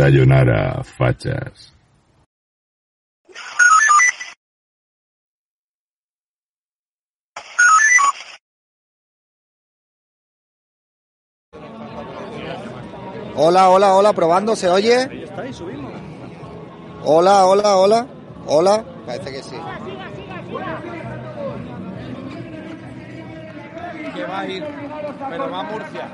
Sayonara, fachas. Hola, hola, hola, probando, ¿se oye? Hola, hola, hola, hola. Parece que sí. que va a ir, pero va a Murcia.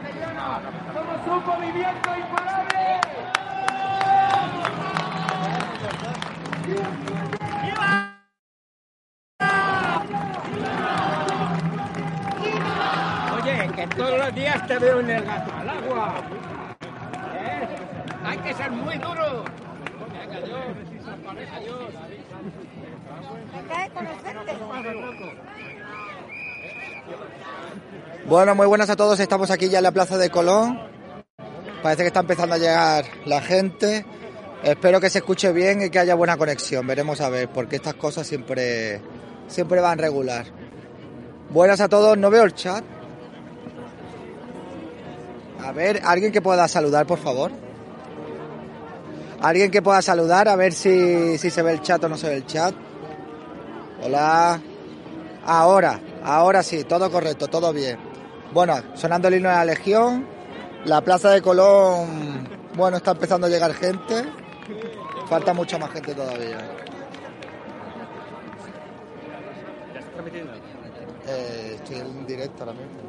Oye, que todos los días te veo en el gato al agua. ¿Eh? Hay que ser muy duro. Bueno, muy buenas a todos. Estamos aquí ya en la Plaza de Colón. Parece que está empezando a llegar la gente. Espero que se escuche bien y que haya buena conexión. Veremos a ver, porque estas cosas siempre, siempre van regular. Buenas a todos. No veo el chat. A ver, alguien que pueda saludar, por favor. Alguien que pueda saludar, a ver si, si se ve el chat o no se ve el chat. Hola. Ahora, ahora sí, todo correcto, todo bien. Bueno, sonando el himno de la Legión. La plaza de Colón, bueno, está empezando a llegar gente. Falta mucha más gente todavía. Eh, estoy en directo ahora mismo.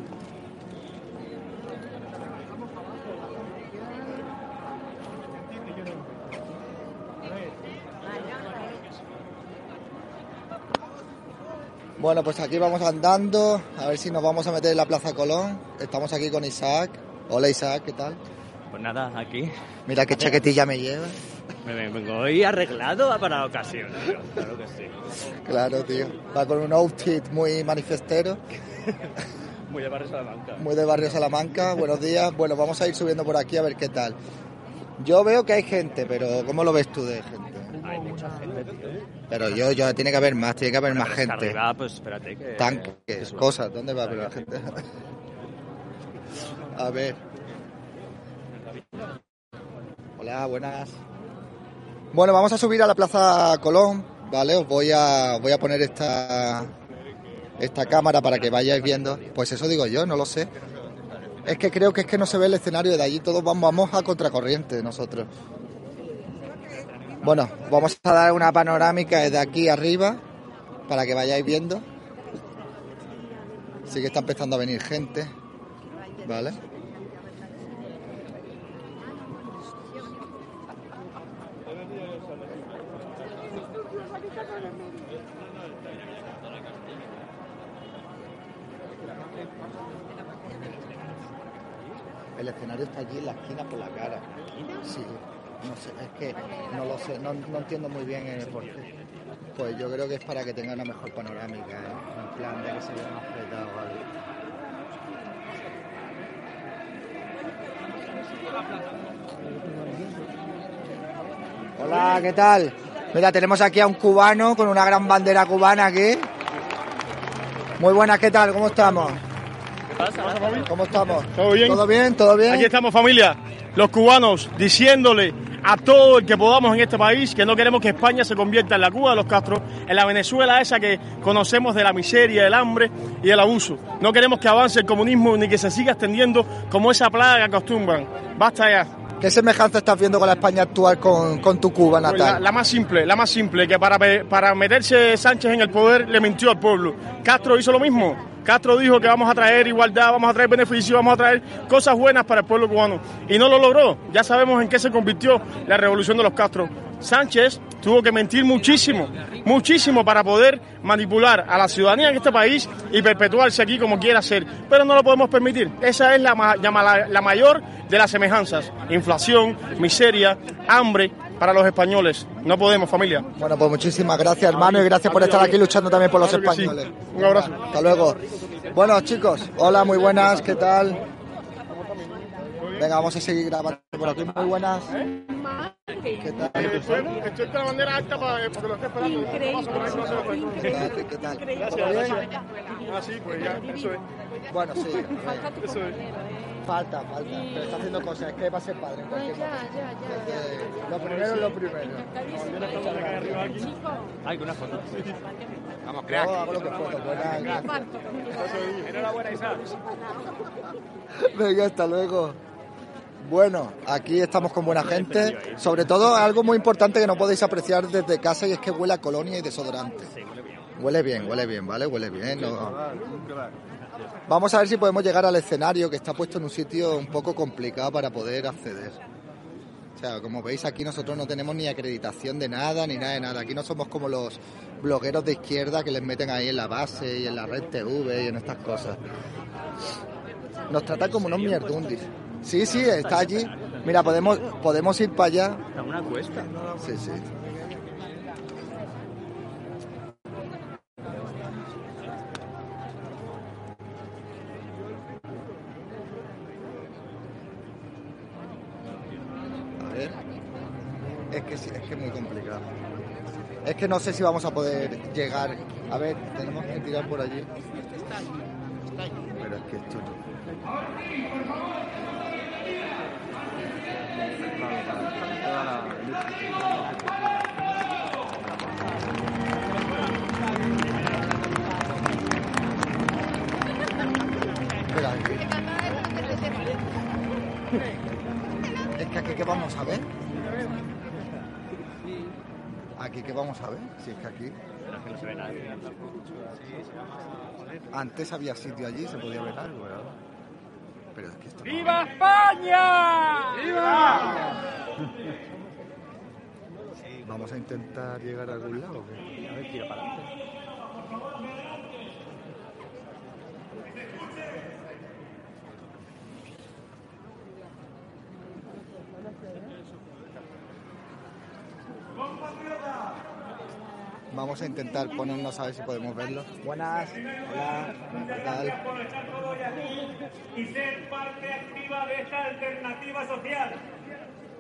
Bueno, pues aquí vamos andando, a ver si nos vamos a meter en la Plaza Colón. Estamos aquí con Isaac. Hola Isaac, ¿qué tal? Pues nada, aquí. Mira qué chaquetilla me lleva. Me vengo hoy arreglado para la ocasión. tío. Claro que sí. Claro, tío. Va con un outfit muy manifestero, Muy de barrio Salamanca. muy de barrio Salamanca. Buenos días. Bueno, vamos a ir subiendo por aquí a ver qué tal. Yo veo que hay gente, pero ¿cómo lo ves tú de gente? Hay mucha gente, tío. Pero yo, yo, tiene que haber más, tiene que haber Bueno, más gente. Arriba, pues espérate que... Tanques, cosas, ¿dónde va pero la gente? A ver. Hola, buenas. Bueno, vamos a subir a la Plaza Colón, ¿vale? Os voy a, voy a poner esta, esta cámara para que vayáis viendo. Pues eso digo yo, no lo sé. Es que creo que es que no se ve el escenario de allí, todos vamos, a contracorriente nosotros. Bueno, vamos a dar una panorámica desde aquí arriba para que vayáis viendo. Sí que está empezando a venir gente. ¿Vale? El escenario está allí en la esquina por la cara. Sí, no sé, es que no lo sé, no, no entiendo muy bien el por qué. Pues yo creo que es para que tenga una mejor panorámica, ¿eh? en plan de que se vea más apretado algo. Hola, ¿qué tal? Mira, tenemos aquí a un cubano con una gran bandera cubana aquí. Muy buenas, ¿qué tal? ¿Cómo estamos? ¿Cómo estamos? ¿Todo bien? ¿Todo bien? ¿Todo bien? Aquí estamos familia, los cubanos, diciéndole a todo el que podamos en este país que no queremos que España se convierta en la Cuba de los Castro, en la Venezuela esa que conocemos de la miseria, del hambre y el abuso. No queremos que avance el comunismo ni que se siga extendiendo como esa plaga que acostumbran. Basta ya. ¿Qué semejanza estás viendo con la España actual con, con tu Cuba La, natal? la más simple, la más simple, que para, para meterse Sánchez en el poder le mintió al pueblo. Castro hizo lo mismo. Castro dijo que vamos a traer igualdad, vamos a traer beneficios, vamos a traer cosas buenas para el pueblo cubano. Y no lo logró. Ya sabemos en qué se convirtió la revolución de los Castro. Sánchez tuvo que mentir muchísimo, muchísimo para poder manipular a la ciudadanía en este país y perpetuarse aquí como quiera ser. Pero no lo podemos permitir. Esa es la- la mayor de las semejanzas. Inflación, miseria, hambre para los españoles. No podemos, familia. Bueno, pues muchísimas gracias, hermano, y gracias por estar aquí luchando también por los Claro que sí. españoles. Un abrazo. Hasta luego. Bueno, chicos, hola, muy buenas, ¿qué tal? Venga, vamos a seguir grabando por aquí. Muy buenas. ¿Qué tal? Estoy con la bandera alta para, porque lo estoy esperando. ¿Qué tal? ¿Qué tal? ¿Todo bien? Ah, sí, pues ya, eso es. Bueno, sí. eh, Eso es. Falta, falta. Pero está haciendo cosas. Es que va a ser padre en cualquier momento. Eh, Lo primero es lo primero. Hay una foto. Vamos, Yo crack. hago lo que puedo. Buenas. Enhorabuena, Isaac. Venga, hasta luego. Bueno, aquí estamos con buena gente. Sobre todo algo muy importante que no podéis apreciar desde casa y es que huele a colonia y desodorante. Huele bien, huele bien, ¿vale? Huele bien. no- Vamos a ver si podemos llegar al escenario que está puesto en un sitio un poco complicado para poder acceder. O sea, como veis aquí nosotros no tenemos ni acreditación de nada, ni nada de nada. Aquí no somos como los blogueros de izquierda que les meten ahí en la base y en la red TV y en estas cosas. Nos tratan como unos mierdundis. Sí, sí, está allí. Mira, podemos, podemos ir para allá. Está una cuesta. Sí, sí. A ver. Es que sí, es que es muy complicado. Es que no sé si vamos a poder llegar. A ver, tenemos que tirar por allí. Pero es que esto. Espera. Es que aquí qué vamos a ver. Aquí qué vamos a ver. Si es que aquí. Pero es que no se ve nada. Antes había sitio allí, se podía ver algo, ¿verdad? Pero es que esto. no- ¡Viva España! ¡Viva! Vamos a intentar llegar a algún lado. ¿o qué? A ver, tira para adelante. Vamos a intentar ponernos a ver si podemos verlo. Buenas. Hola. ¿Qué tal? y ser parte activa de esta alternativa social.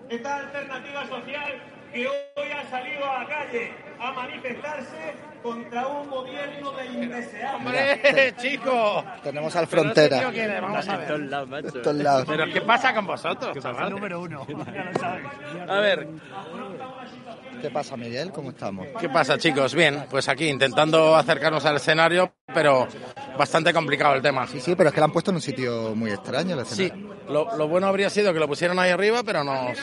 Esta alternativa social que hoy ha salido a la calle a manifestarse contra un gobierno de indeseables. ¡Hombre, chico! Tenemos al frontera. Vamos a En todos ver. lados, macho. De estos lados. Pero ¿qué pasa con vosotros, chaval? Número uno. A ver, ¿Qué pasa, Miguel? ¿Cómo estamos? ¿qué pasa, chicos? Bien, pues aquí intentando acercarnos al escenario, pero bastante complicado el tema. Sí, sí, pero es que lo han puesto en un sitio muy extraño. el Sí, escenario. lo, lo bueno habría sido que lo pusieran ahí arriba, pero nos,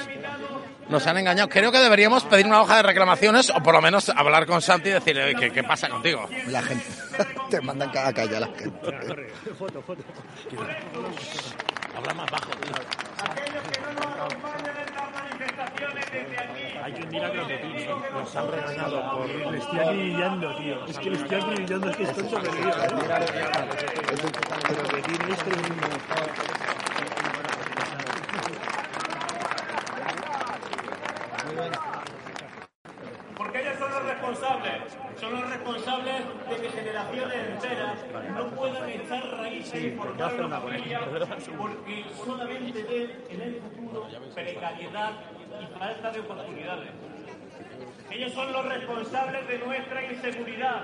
nos han engañado. Creo que deberíamos pedir una hoja de reclamaciones o por lo menos hablar con Santi y decirle, "Oye, ¿qué, qué pasa contigo? La gente. Te mandan cada calle a la gente. Foto, foto. Habla más bajo, tío. Aquellos que no nos acompañan en las manifestaciones desde aquí. Hay que mirar a Croquetín. Nos han regañado por... Le estoy acribillando, tío. Es que le estoy acribillando, es que estoy sobrevivido. Croquetín es tremendo. Porque ellos son los responsables, son los responsables de que generaciones enteras no puedan echar raíces y formar una familia porque solamente ven en el futuro precariedad y falta de oportunidades. Ellos son los responsables de nuestra inseguridad.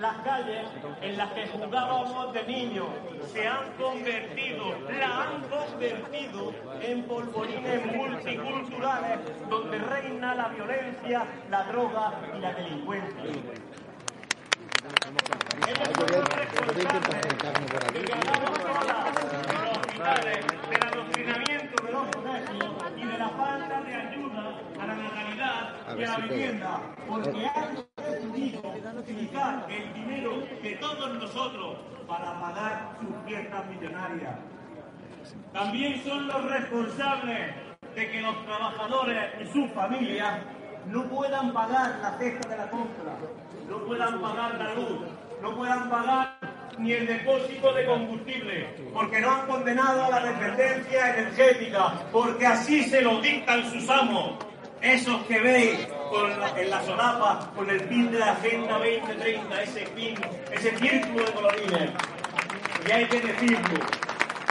Las calles en las que jugábamos de niños se han convertido, la han convertido en polvorines multiculturales donde reina la violencia, la droga y la delincuencia. Ellos son los responsables de de los hospitales, del adoctrinamiento de los colegios y de la falta de ayuda a la natalidad A y a la si puedo. vivienda, porque han decidido utilizar el dinero de todos nosotros para pagar sus fiestas millonarias. También son los responsables de que los trabajadores y sus familias no puedan pagar la cesta de la compra, no puedan pagar la luz, no puedan pagar ni el depósito de combustible, porque no han condenado a la dependencia energética, porque así se lo dictan sus amos. Esos que veis en la solapa con el pin de la Agenda 2030, ese pin, ese círculo de colorines. Y hay que decirlo,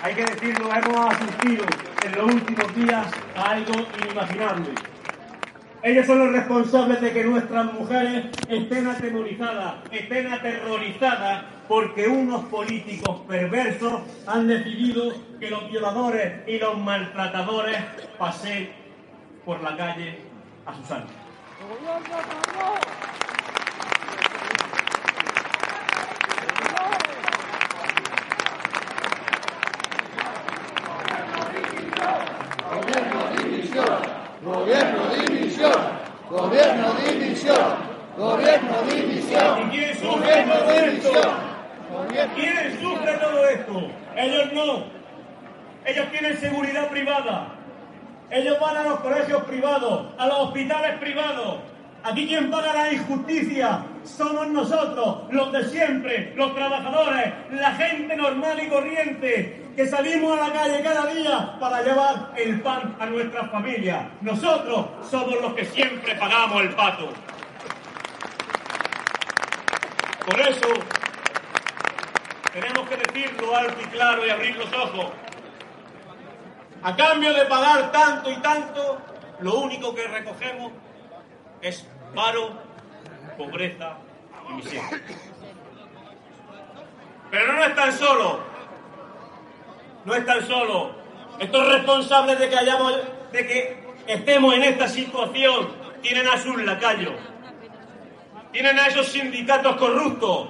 hay que decirlo, hemos asistido en los últimos días a algo inimaginable. Ellos son los responsables de que nuestras mujeres estén atemorizadas, estén aterrorizadas, porque unos políticos perversos han decidido que los violadores y los maltratadores pasen por la calle a sus anchas. Gobierno división, gobierno división, gobierno división. ¿Y quién sufre todo esto? ¿Quién sufre todo esto? Ellos no. Ellos tienen seguridad privada. Ellos van a los colegios privados, a los hospitales privados. Aquí quien paga la injusticia somos nosotros, los de siempre, los trabajadores, la gente normal y corriente, que salimos a la calle cada día para llevar el pan a nuestras familias. Nosotros somos los que siempre pagamos el pato. Por eso tenemos que decirlo alto y claro y abrir los ojos. A cambio de pagar tanto y tanto, lo único que recogemos es paro, pobreza y miseria. Pero no están solos. No están solos. Estos responsables de que hayamos, de que estemos en esta situación tienen a sus lacayos. Tienen a esos sindicatos corruptos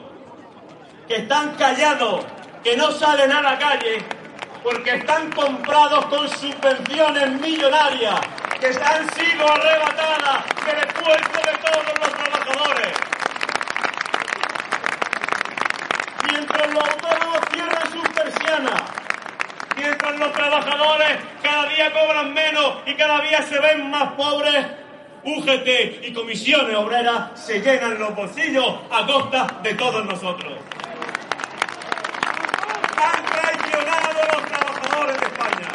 que están callados, que no salen a la calle porque están comprados con subvenciones millonarias que han sido arrebatadas del esfuerzo de todos los trabajadores. Mientras los autónomos cierran sus persianas, mientras los trabajadores cada día cobran menos y cada día se ven más pobres, UGT y comisiones obreras se llenan los bolsillos a costa de todos nosotros. Los trabajadores de España.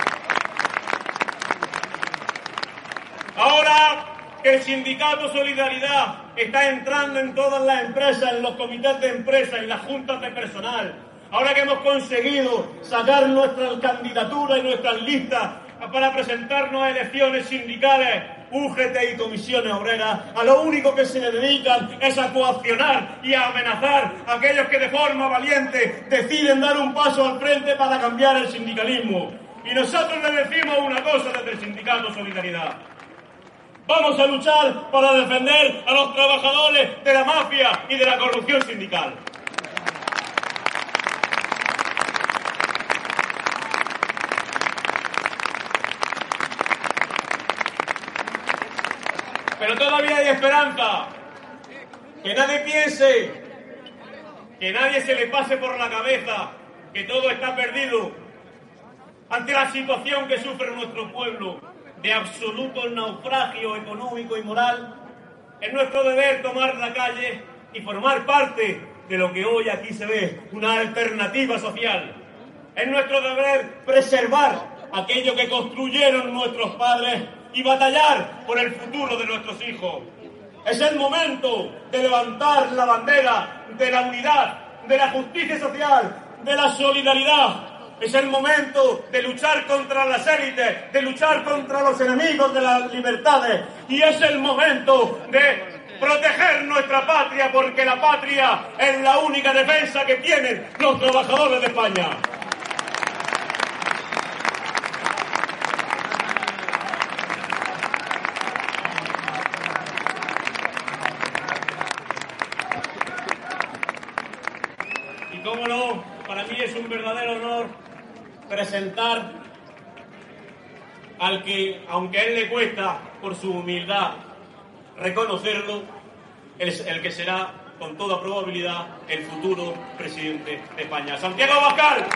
Ahora que el sindicato Solidaridad está entrando en todas las empresas, en los comités de empresa, en las juntas de personal, ahora que hemos conseguido sacar nuestras candidaturas y nuestras listas para presentarnos a elecciones sindicales, UGT y comisiones obreras, a lo único que se dedican es a coaccionar y a amenazar a aquellos que de forma valiente deciden dar un paso al frente para cambiar el sindicalismo. Y nosotros le decimos una cosa desde el sindicato Solidaridad. Vamos a luchar para defender a los trabajadores de la mafia y de la corrupción sindical. Pero todavía hay esperanza. Que nadie piense, que nadie se le pase por la cabeza que todo está perdido ante la situación que sufre nuestro pueblo de absoluto naufragio económico y moral. Es nuestro deber tomar la calle y formar parte de lo que hoy aquí se ve, una alternativa social. Es nuestro deber preservar aquello que construyeron nuestros padres y batallar por el futuro de nuestros hijos. Es el momento de levantar la bandera de la unidad, de la justicia social, de la solidaridad. Es el momento de luchar contra las élites, de luchar contra los enemigos de las libertades. Y es el momento de proteger nuestra patria, porque la patria es la única defensa que tienen los trabajadores de España. Y cómo no, para mí es un verdadero honor presentar al que, aunque a él le cuesta por su humildad reconocerlo, es el que será con toda probabilidad el futuro presidente de España. Santiago Abascal.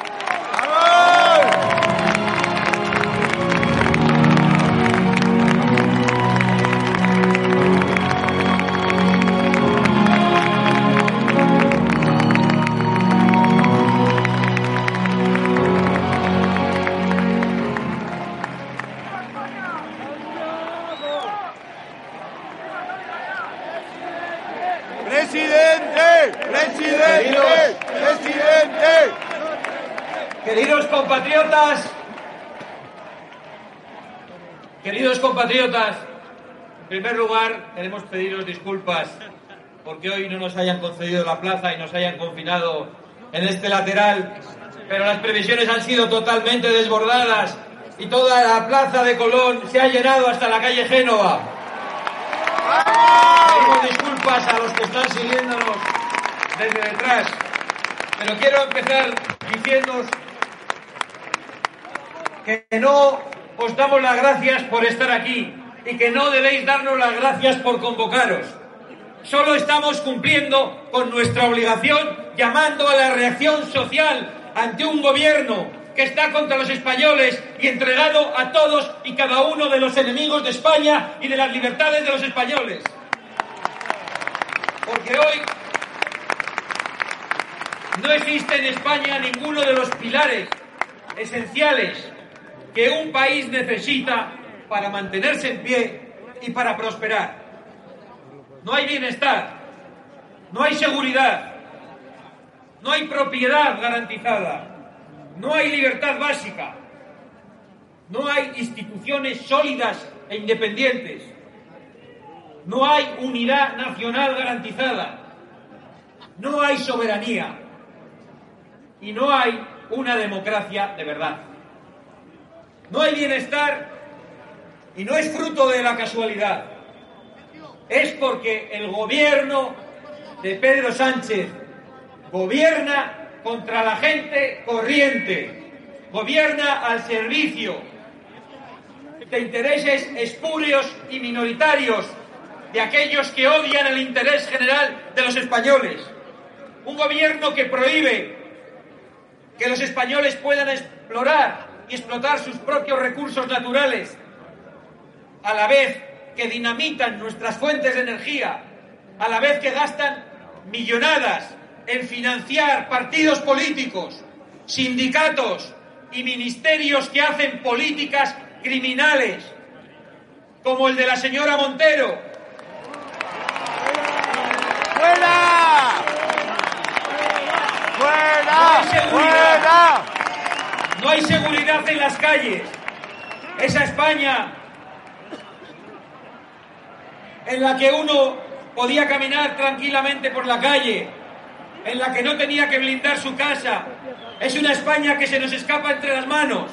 ¡Presidente! ¡Presidente! Queridos compatriotas, queridos compatriotas, en primer lugar queremos pediros disculpas porque hoy no nos hayan concedido la plaza y nos hayan confinado en este lateral, pero las previsiones han sido totalmente desbordadas y toda la plaza de Colón se ha llenado hasta la calle Génova. Pedimos a los que están siguiéndonos desde detrás, pero quiero empezar diciéndoos que no os damos las gracias por estar aquí y que no debéis darnos las gracias por convocaros. Solo estamos cumpliendo con nuestra obligación llamando a la reacción social ante un gobierno que está contra los españoles y entregado a todos y cada uno de los enemigos de España y de las libertades de los españoles. Porque hoy no existe en España ninguno de los pilares esenciales que un país necesita para mantenerse en pie y para prosperar. No hay bienestar, no hay seguridad, no hay propiedad garantizada, no hay libertad básica, no hay instituciones sólidas e independientes, no hay unidad nacional garantizada, no hay soberanía y no hay una democracia de verdad. No hay bienestar y no es fruto de la casualidad. Es porque el gobierno de Pedro Sánchez gobierna contra la gente corriente, gobierna al servicio de intereses espurios y minoritarios de aquellos que odian el interés general de los españoles. Un gobierno que prohíbe que los españoles puedan explorar y explotar sus propios recursos naturales, a la vez que dinamitan nuestras fuentes de energía, a la vez que gastan millonadas en financiar partidos políticos, sindicatos y ministerios que hacen políticas criminales, como el de la señora Montero. ¡Fuera! ¡Fuera! No hay seguridad. ¡Fuera! No hay seguridad en las calles. Esa España en la que uno podía caminar tranquilamente por la calle, en la que no tenía que blindar su casa, es una España que se nos escapa entre las manos.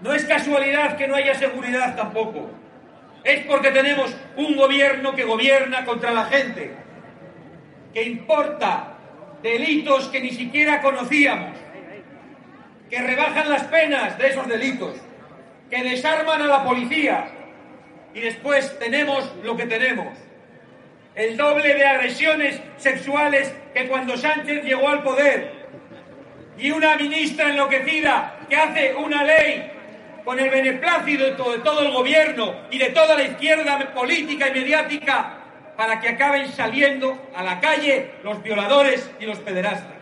No es casualidad que no haya seguridad tampoco. Es porque tenemos un gobierno que gobierna contra la gente, que importa delitos que ni siquiera conocíamos, que rebajan las penas de esos delitos, que desarman a la policía y después tenemos lo que tenemos. El doble de agresiones sexuales que cuando Sánchez llegó al poder. Y una ministra enloquecida que hace una ley con el beneplácito de todo, de todo el gobierno y de toda la izquierda política y mediática para que acaben saliendo a la calle los violadores y los pederastas.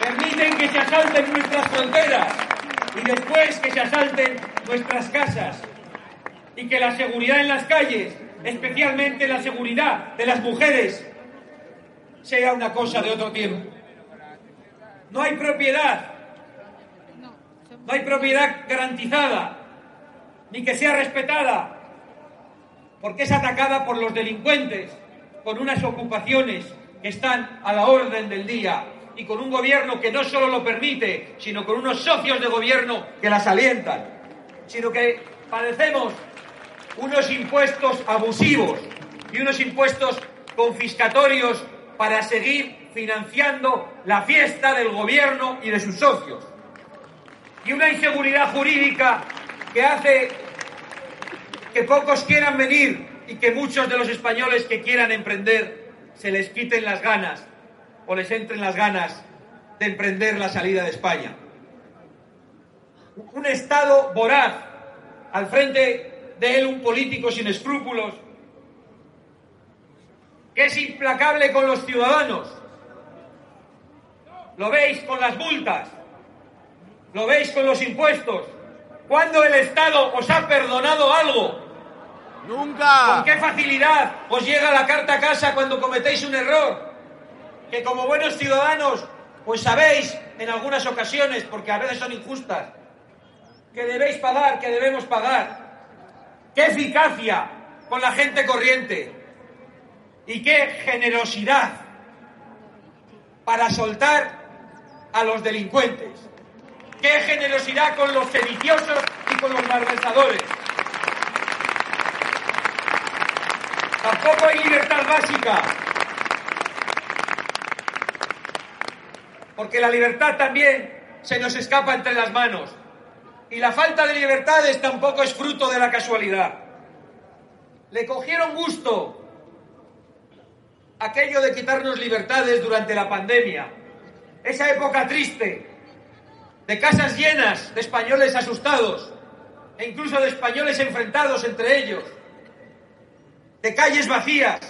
Permiten que se asalten nuestras fronteras y después que se asalten nuestras casas y que la seguridad en las calles, especialmente la seguridad de las mujeres, sea una cosa de otro tiempo. No hay propiedad, no hay propiedad garantizada, ni que sea respetada, porque es atacada por los delincuentes, con unas ocupaciones que están a la orden del día y con un gobierno que no solo lo permite, sino con unos socios de gobierno que las alientan, sino que padecemos unos impuestos abusivos y unos impuestos confiscatorios para seguir financiando la fiesta del gobierno y de sus socios. Y una inseguridad jurídica que hace que pocos quieran venir y que muchos de los españoles que quieran emprender se les quiten las ganas o les entren las ganas de emprender la salida de España. Un Estado voraz, al frente de él un político sin escrúpulos, que es implacable con los ciudadanos. Lo veis con las multas, lo veis con los impuestos, ¿Cuándo el Estado os ha perdonado algo? Nunca. ¿Con qué facilidad os llega la carta a casa cuando cometéis un error? Que como buenos ciudadanos, pues sabéis en algunas ocasiones, porque a veces son injustas, que debéis pagar, que debemos pagar. ¡Qué eficacia con la gente corriente! Y qué generosidad para soltar a los delincuentes. ¡Qué generosidad con los sediciosos y con los malversadores! Tampoco hay libertad básica. Porque la libertad también se nos escapa entre las manos. Y la falta de libertades tampoco es fruto de la casualidad. Le cogieron gusto aquello de quitarnos libertades durante la pandemia. Esa época triste, de casas llenas de españoles asustados e incluso de españoles enfrentados entre ellos, de calles vacías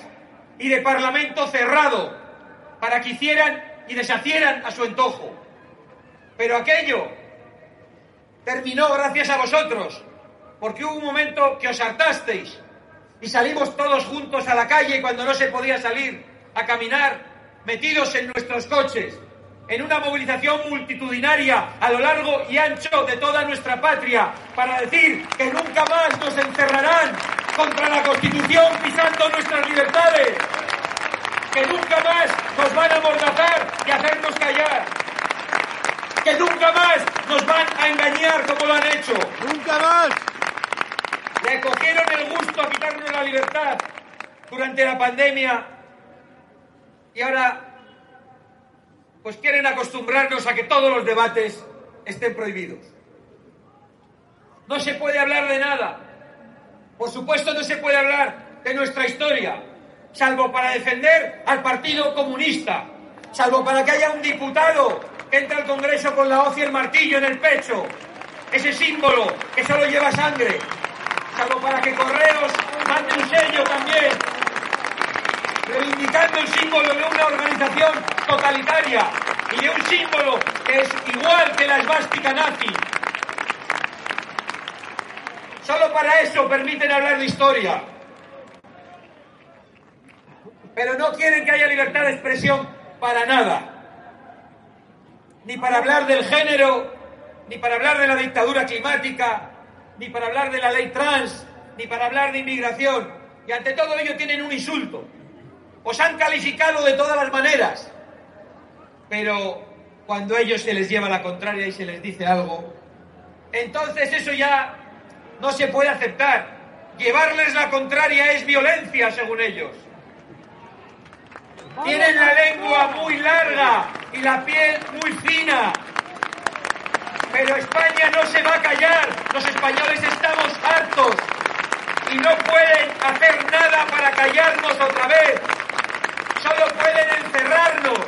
y de parlamento cerrado para que hicieran y deshacieran a su antojo. Pero aquello terminó gracias a vosotros, porque hubo un momento que os hartasteis y salimos todos juntos a la calle cuando no se podía salir a caminar, metidos en nuestros coches, en una movilización multitudinaria a lo largo y ancho de toda nuestra patria, para decir que nunca más nos encerrarán contra la Constitución pisando nuestras libertades, que nunca más nos van a amordazar y hacernos callar, que nunca más nos van a engañar como lo han hecho. Nunca más. Le cogieron el gusto a quitarnos la libertad durante la pandemia y ahora pues quieren acostumbrarnos a que todos los debates estén prohibidos. No se puede hablar de nada. Por supuesto no se puede hablar de nuestra historia, salvo para defender al Partido Comunista, salvo para que haya un diputado que entre al Congreso con la hoz y el martillo en el pecho, ese símbolo que solo lleva sangre, salvo para que Correos mande un sello también, reivindicando el símbolo de una organización totalitaria y de un símbolo que es igual que la esvástica nazi. Solo para eso permiten hablar de historia. Pero no quieren que haya libertad de expresión para nada. Ni para hablar del género, ni para hablar de la dictadura climática, ni para hablar de la ley trans, ni para hablar de inmigración. Y ante todo ello tienen un insulto. Os han calificado de todas las maneras. Pero cuando a ellos se les lleva la contraria y se les dice algo, entonces eso ya no se puede aceptar. Llevarles la contraria es violencia, según ellos. Tienen la lengua muy larga y la piel muy fina. Pero España no se va a callar. Los españoles estamos hartos y no pueden hacer nada para callarnos otra vez. Solo pueden encerrarnos.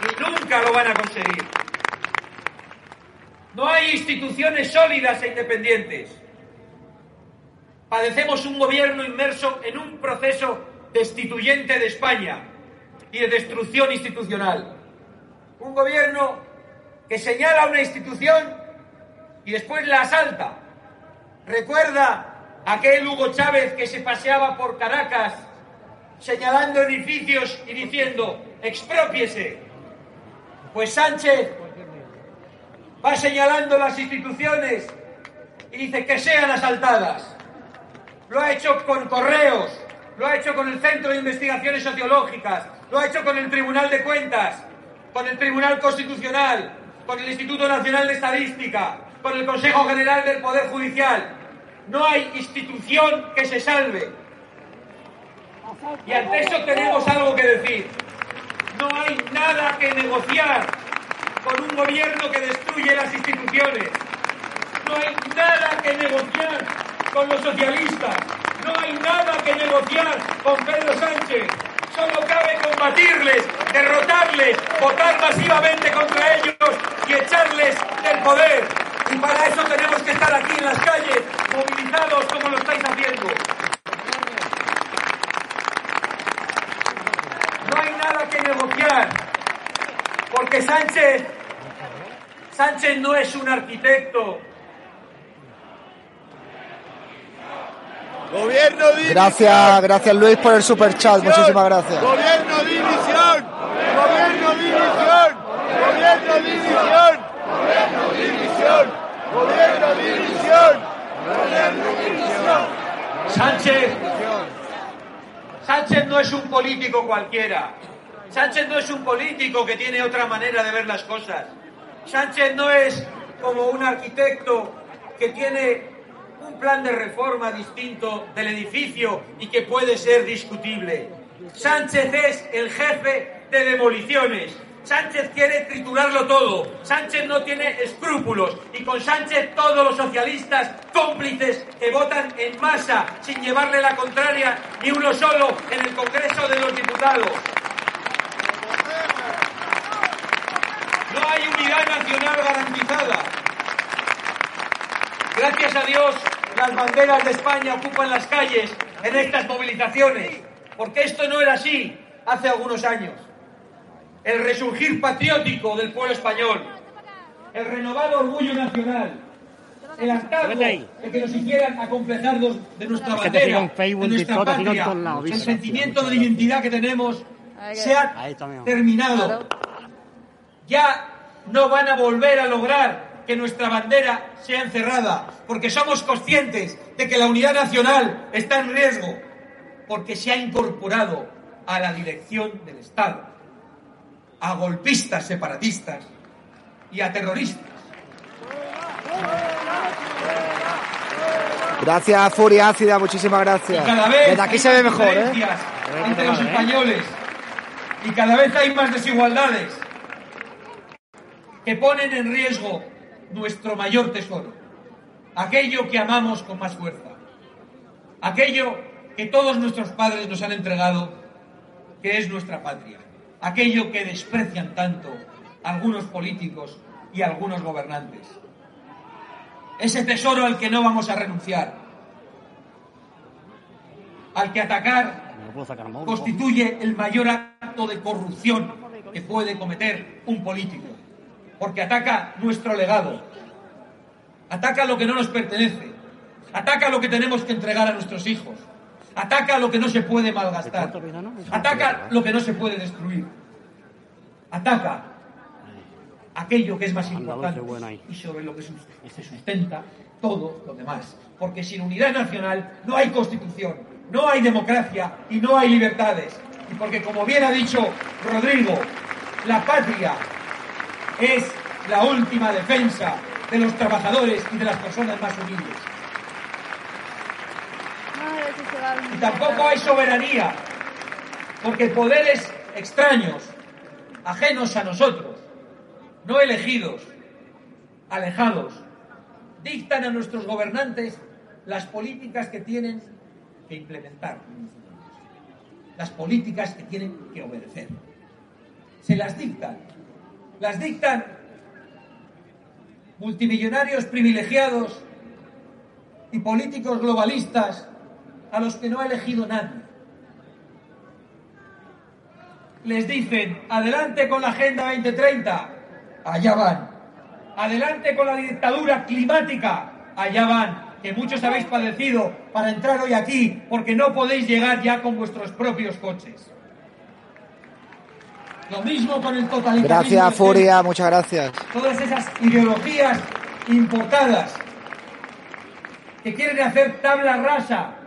Y nunca lo van a conseguir. No hay instituciones sólidas e independientes. Padecemos un gobierno inmerso en un proceso destituyente de España y de destrucción institucional. Un gobierno que señala una institución y después la asalta. Recuerda aquel Hugo Chávez que se paseaba por Caracas señalando edificios y diciendo, expropiese. Pues Sánchez va señalando las instituciones y dice que sean asaltadas. Lo ha hecho con correos, lo ha hecho con el Centro de Investigaciones Sociológicas, lo ha hecho con el Tribunal de Cuentas, con el Tribunal Constitucional, con el Instituto Nacional de Estadística, con el Consejo General del Poder Judicial. No hay institución que se salve. Y ante eso tenemos algo que decir. No hay nada que negociar con un gobierno que destruye las instituciones. No hay nada que negociar con los socialistas. No hay nada que negociar con Pedro Sánchez. Solo cabe combatirles, derrotarles, votar masivamente contra ellos y echarles del poder. Y para eso tenemos que estar aquí en las calles, movilizados como lo estáis haciendo. Hay nada que negociar, porque Sánchez Sánchez no es un arquitecto. Gobierno de Gracias, gracias Luis por el super chat, muchísimas gracias. Gobierno de división. Gobierno de división. Gobierno de división. Gobierno de división. Gobierno de división. Gobierno de división. Sánchez. Sánchez no es un político cualquiera. Sánchez no es un político que tiene otra manera de ver las cosas. Sánchez no es como un arquitecto que tiene un plan de reforma distinto del edificio y que puede ser discutible. Sánchez es el jefe de demoliciones. Sánchez quiere triturarlo todo. Sánchez no tiene escrúpulos. Y con Sánchez todos los socialistas cómplices que votan en masa sin llevarle la contraria ni uno solo en el Congreso de los Diputados. No hay unidad nacional garantizada. Gracias a Dios, las banderas de España ocupan las calles en estas movilizaciones, porque esto no era así hace algunos años. El resurgir patriótico del pueblo español, el renovado orgullo nacional, el hartazgo de que nos hicieran acomplejarnos de nuestra bandera, de nuestra patria, el sentimiento de identidad que tenemos se ha terminado. Ya no van a volver a lograr que nuestra bandera sea encerrada, porque somos conscientes de que la unidad nacional está en riesgo, porque se ha incorporado a la dirección del Estado, a golpistas separatistas y a terroristas. Gracias Furia Ácida, muchísimas gracias. Y cada vez Desde aquí hay se ve mejor, ¿eh? entre los españoles y cada vez hay más desigualdades que ponen en riesgo nuestro mayor tesoro, aquello que amamos con más fuerza, aquello que todos nuestros padres nos han entregado, que es nuestra patria, aquello que desprecian tanto algunos políticos y algunos gobernantes. Ese tesoro al que no vamos a renunciar, al que atacar constituye el mayor acto de corrupción que puede cometer un político, porque ataca nuestro legado, ataca lo que no nos pertenece, ataca lo que tenemos que entregar a nuestros hijos, ataca lo que no se puede malgastar, ataca lo que no se puede destruir, ataca aquello que es más importante y sobre lo que se sustenta todo lo demás. Porque sin unidad nacional no hay constitución, no hay democracia y no hay libertades. Y porque, como bien ha dicho Rodrigo, la patria es la última defensa de los trabajadores y de las personas más humildes. Y tampoco hay soberanía, porque poderes extraños, ajenos a nosotros, no elegidos, alejados, dictan a nuestros gobernantes las políticas que tienen que implementar, las políticas que tienen que obedecer. Se las dictan, las dictan multimillonarios privilegiados y políticos globalistas a los que no ha elegido nadie. Les dicen, adelante con la Agenda 2030, allá van. Adelante con la dictadura climática, allá van. Que muchos habéis padecido para entrar hoy aquí porque no podéis llegar ya con vuestros propios coches. Lo mismo con el totalitarismo. Gracias Furia, muchas gracias. todas esas ideologías importadas que quieren hacer tabla rasa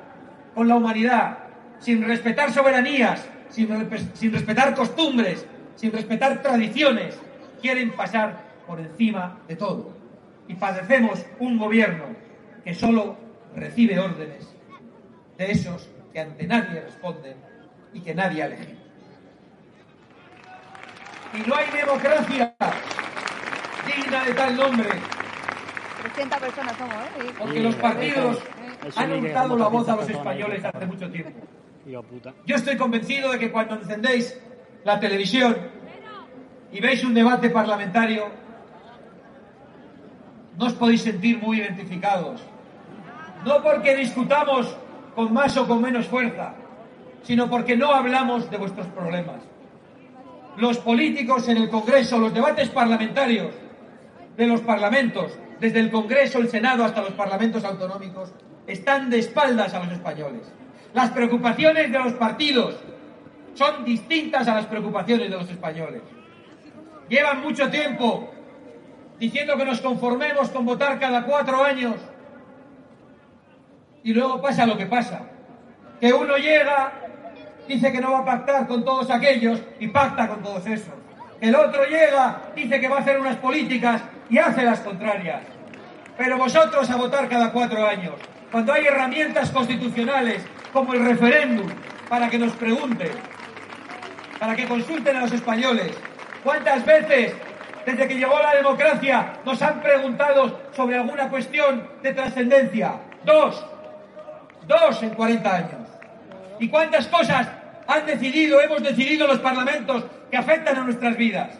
con la humanidad, sin respetar soberanías, sin, respe- sin respetar costumbres, sin respetar tradiciones, quieren pasar por encima de todo. Y padecemos un gobierno que solo recibe órdenes de esos que ante nadie responden y que nadie elegido. Y no hay democracia digna de tal nombre, 300 personas somos, ¿eh? porque los partidos han hurtado la voz a los 400 personas ahí. españoles hace mucho tiempo. Yo estoy convencido de que cuando encendéis la televisión y veis un debate parlamentario, no os podéis sentir muy identificados. No porque discutamos con más o con menos fuerza, sino porque no hablamos de vuestros problemas. Los políticos en el Congreso, los debates parlamentarios, de los parlamentos, desde el Congreso, el Senado hasta los parlamentos autonómicos, están de espaldas a los españoles. Las preocupaciones de los partidos son distintas a las preocupaciones de los españoles. Llevan mucho tiempo diciendo que nos conformemos con votar cada cuatro años y luego pasa lo que pasa. Que uno llega, dice que no va a pactar con todos aquellos y pacta con todos esos. El otro llega, dice que va a hacer unas políticas y hace las contrarias. Pero vosotros a votar cada cuatro años, cuando hay herramientas constitucionales como el referéndum para que nos pregunten, para que consulten a los españoles, ¿cuántas veces desde que llegó la democracia nos han preguntado sobre alguna cuestión de trascendencia? Dos, dos en 40 años. ¿Y cuántas cosas han decidido, hemos decidido los parlamentos que afectan a nuestras vidas?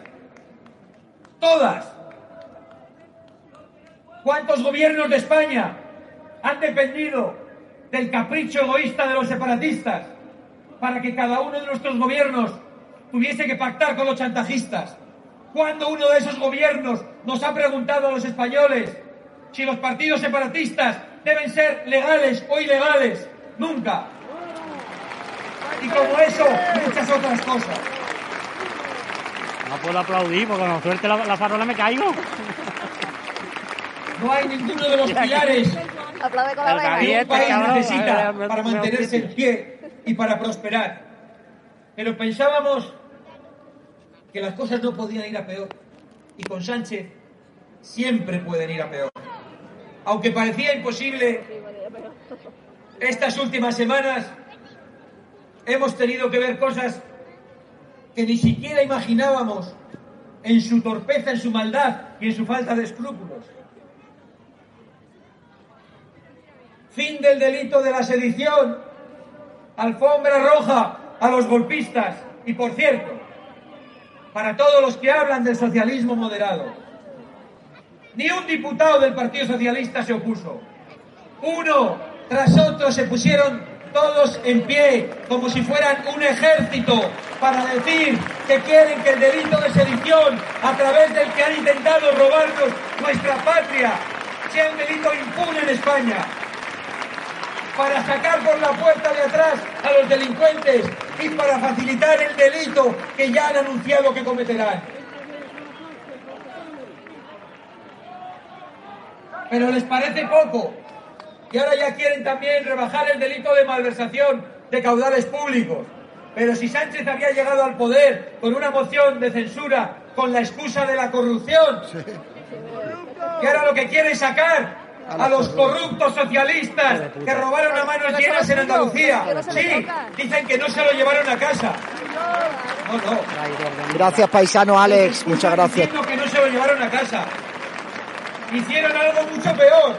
Todas. ¿Cuántos gobiernos de España han dependido del capricho egoísta de los separatistas para que cada uno de nuestros gobiernos tuviese que pactar con los chantajistas? ¿Cuándo uno de esos gobiernos nos ha preguntado a los españoles si los partidos separatistas deben ser legales o ilegales? Nunca. Y como eso, muchas otras cosas. No puedo aplaudir porque con suerte la, la farola me caigo. No hay ninguno de los pilares Aplaude con El la que oreja. un país cabrón, necesita para mantenerse en pie y para prosperar. Pero pensábamos que las cosas no podían ir a peor. Y con Sánchez siempre pueden ir a peor. Aunque parecía imposible, estas últimas semanas hemos tenido que ver cosas que ni siquiera imaginábamos en su torpeza, en su maldad y en su falta de escrúpulos. Fin del delito de la sedición, alfombra roja a los golpistas y, por cierto, para todos los que hablan del socialismo moderado. Ni un diputado del Partido Socialista se opuso. Uno tras otro se pusieron todos en pie, como si fueran un ejército, para decir que quieren que el delito de sedición, a través del que han intentado robarnos nuestra patria, sea un delito impune en España. Para sacar por la puerta de atrás a los delincuentes y para facilitar el delito que ya han anunciado que cometerán. Pero les parece poco. Y ahora ya quieren también rebajar el delito de malversación de caudales públicos. Pero si Sánchez había llegado al poder con una moción de censura con la excusa de la corrupción, y ahora lo que quiere es sacar a los corruptos socialistas que robaron a manos llenas en Andalucía. Sí, dicen que no se lo llevaron a casa. No, no. Gracias, paisano Alex. Muchas gracias. Diciendo que no se lo llevaron a casa. Hicieron algo mucho peor.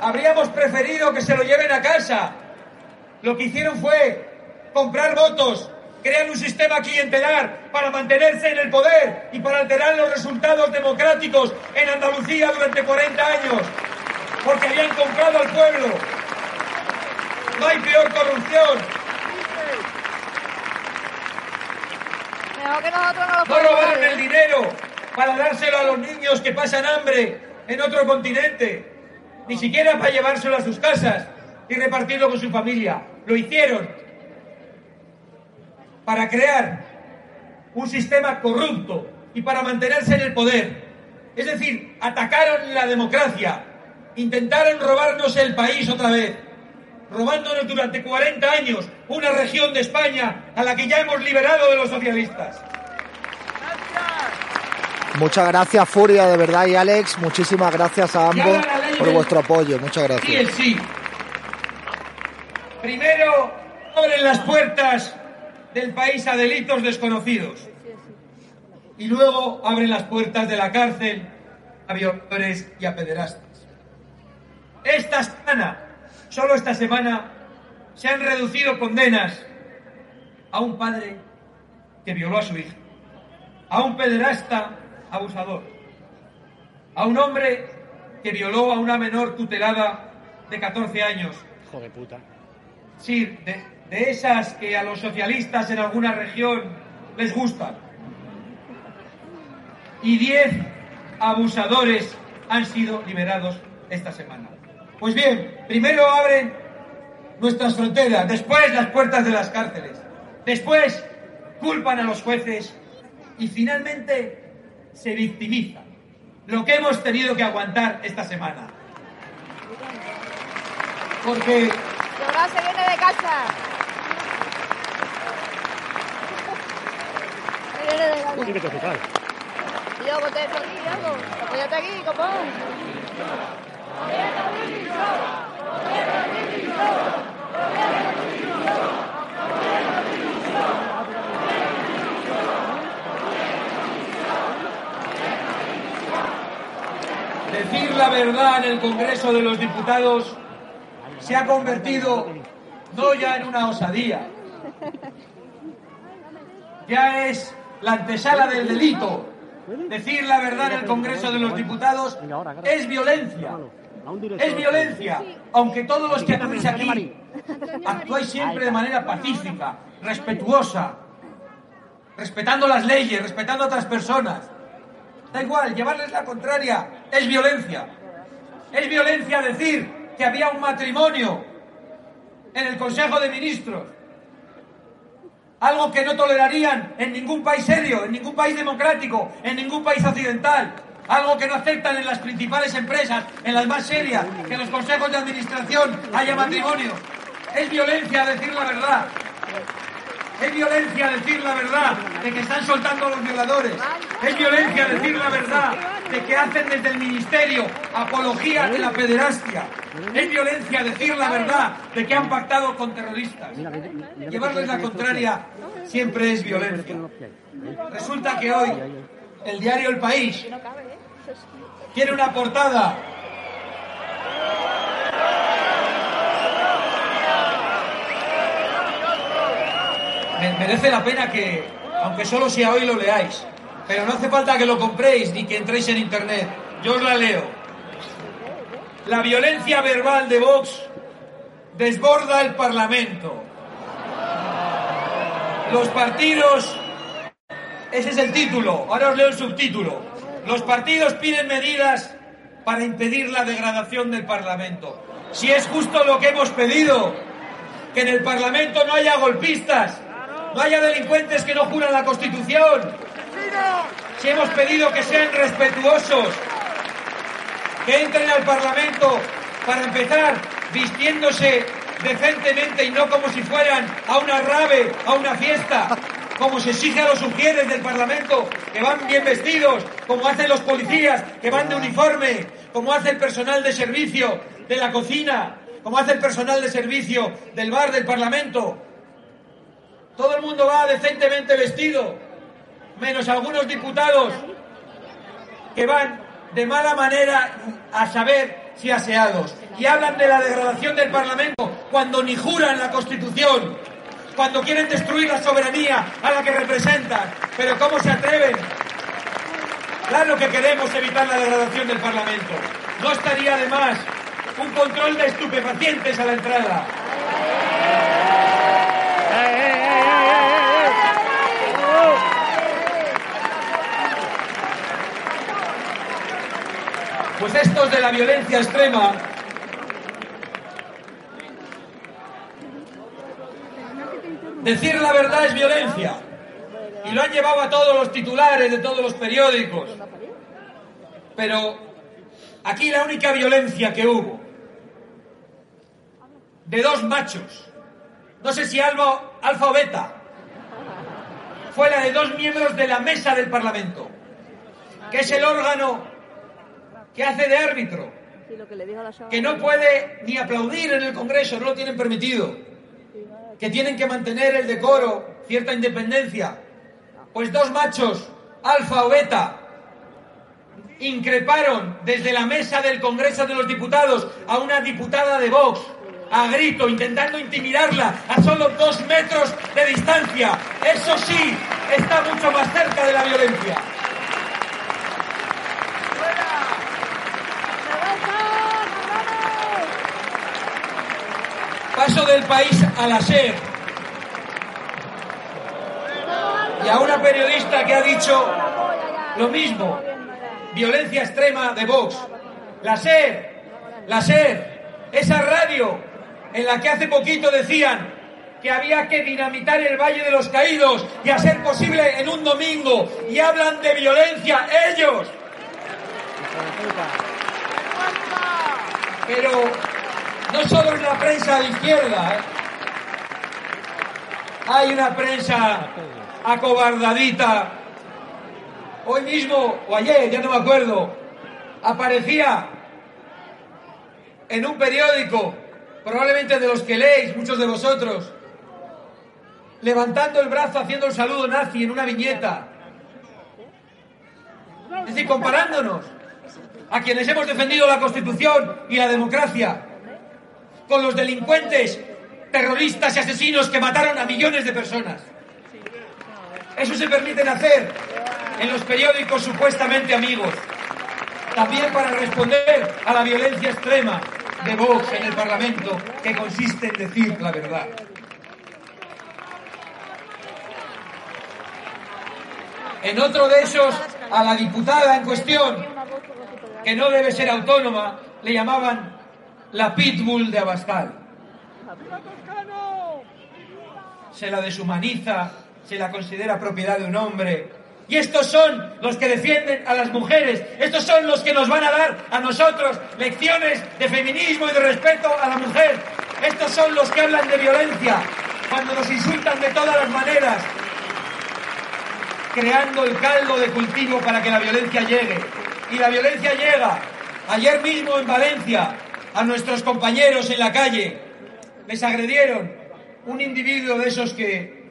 Habríamos preferido que se lo lleven a casa. Lo que hicieron fue comprar votos, crear un sistema clientelar para mantenerse en el poder y para alterar los resultados democráticos en Andalucía durante 40 años. Porque habían comprado al pueblo. No hay peor corrupción. Mejor que nosotros no No robaron el dinero para dárselo a los niños que pasan hambre en otro continente, ni siquiera para llevárselo a sus casas y repartirlo con su familia. Lo hicieron para crear un sistema corrupto y para mantenerse en el poder. Es decir, atacaron la democracia, intentaron robarnos el país otra vez, robándonos durante 40 años una región de España a la que ya hemos liberado de los socialistas. Muchas gracias, Furia, de verdad, y Alex. Muchísimas gracias a ambos por del- vuestro apoyo. Muchas Sí, el gracias. sí. Primero abren las puertas del país a delitos desconocidos. Y luego abren las puertas de la cárcel a violadores y a pederastas. Esta semana, solo esta semana, se han reducido condenas a un padre que violó a su hija, a un pederasta abusador, a un hombre que violó a una menor tutelada de 14 años. Hijo de puta. Sí, de, de esas que a los socialistas en alguna región les gustan. Y 10 abusadores han sido liberados esta semana. Pues bien, primero abren nuestras fronteras, después las puertas de las cárceles, después culpan a los jueces y finalmente se victimizan. Lo que hemos tenido que aguantar esta semana. Porque se viene de casa. Viene de casa. Sí que te fijas. Tío, ponte esto aquí, algo. Apóyate aquí, copón. decir la verdad en el Congreso de los Diputados se ha convertido no ya en una osadía, ya es la antesala del delito. Decir la verdad en el Congreso de los Diputados es violencia. Es violencia, aunque todos los que acudís aquí actuáis siempre de manera pacífica, respetuosa, respetando las leyes, respetando a otras personas. Da igual, llevarles la contraria es violencia. Es violencia decir que había un matrimonio en el Consejo de Ministros. Algo que no tolerarían en ningún país serio, en ningún país democrático, en ningún país occidental. Algo que no aceptan en las principales empresas, en las más serias, que en los consejos de administración haya matrimonio. Es violencia decir la verdad. Es violencia decir la verdad de que están soltando a los violadores. Es violencia decir la verdad de que hacen desde el ministerio apología de la pederastia. Es violencia decir la verdad de que han pactado con terroristas. Llevarles la contraria siempre es violencia. Resulta que hoy el diario El País tiene una portada me- merece la pena que, aunque solo sea hoy, lo leáis. Pero no hace falta que lo compréis ni que entréis en internet. Yo os la leo. La violencia verbal de Vox desborda el Parlamento. Los partidos. Ese es el título. Ahora os leo el subtítulo. Los partidos piden medidas para impedir la degradación del Parlamento. Si es justo lo que hemos pedido, que en el Parlamento no haya golpistas, no haya delincuentes que no juran la Constitución. Si hemos pedido que sean respetuosos, que entren al Parlamento para empezar vistiéndose decentemente y no como si fueran a una rave, a una fiesta, como se exige a los sugieres del Parlamento, que van bien vestidos, como hacen los policías, que van de uniforme, como hace el personal de servicio de la cocina, como hace el personal de servicio del bar del Parlamento. Todo el mundo va decentemente vestido, menos algunos diputados que van de mala manera a saber si aseados. Y hablan de la degradación del Parlamento cuando ni juran la Constitución, cuando quieren destruir la soberanía a la que representan. Pero ¿cómo se atreven? Claro que queremos evitar la degradación del Parlamento. No estaría de más un control de estupefacientes a la entrada. Pues estos de la violencia extrema Decir la verdad es violencia. Y lo han llevado a todos los titulares de todos los periódicos. Pero aquí la única violencia que hubo de dos machos, no sé si alfa, o beta, fue la de dos miembros de la mesa del Parlamento, que es el órgano que hace de árbitro, Sí, lo que le dijo a la Shoah. que no puede ni aplaudir en el Congreso, no lo tienen permitido, que tienen que mantener el decoro, cierta independencia. Pues dos machos, alfa o beta, increparon desde la mesa del Congreso de los Diputados a una diputada de Vox, a grito, intentando intimidarla a solo dos metros de distancia. Eso sí, está mucho más cerca de la violencia. Paso del país a la SER. Y a una periodista que ha dicho lo mismo. violencia extrema de Vox. La SER, la SER, esa radio en la que hace poquito decían que había que dinamitar el Valle de los Caídos y a ser posible en un domingo y hablan de violencia ellos. Pero no solo es la prensa de izquierda, ¿eh? hay una prensa acobardadita. Hoy mismo, o ayer, ya no me acuerdo, aparecía en un periódico, probablemente de los que leéis, muchos de vosotros, levantando el brazo haciendo el saludo nazi en una viñeta. Es decir, comparándonos a quienes hemos defendido la Constitución y la democracia con los delincuentes, terroristas y asesinos que mataron a millones de personas. Eso se permiten hacer en los periódicos supuestamente amigos. También para responder a la violencia extrema de Vox en el Parlamento, que consiste en decir la verdad. En otro de esos, a la diputada en cuestión, que no debe ser autónoma, le llamaban la pitbull de Abascal. Se la deshumaniza, se la considera propiedad de un hombre. Y estos son los que defienden a las mujeres, estos son los que nos van a dar a nosotros lecciones de feminismo y de respeto a la mujer. Estos son los que hablan de violencia, cuando nos insultan de todas las maneras, creando el caldo de cultivo para que la violencia llegue. Y la violencia llega. Ayer mismo en Valencia, a nuestros compañeros en la calle, les agredieron un individuo de esos que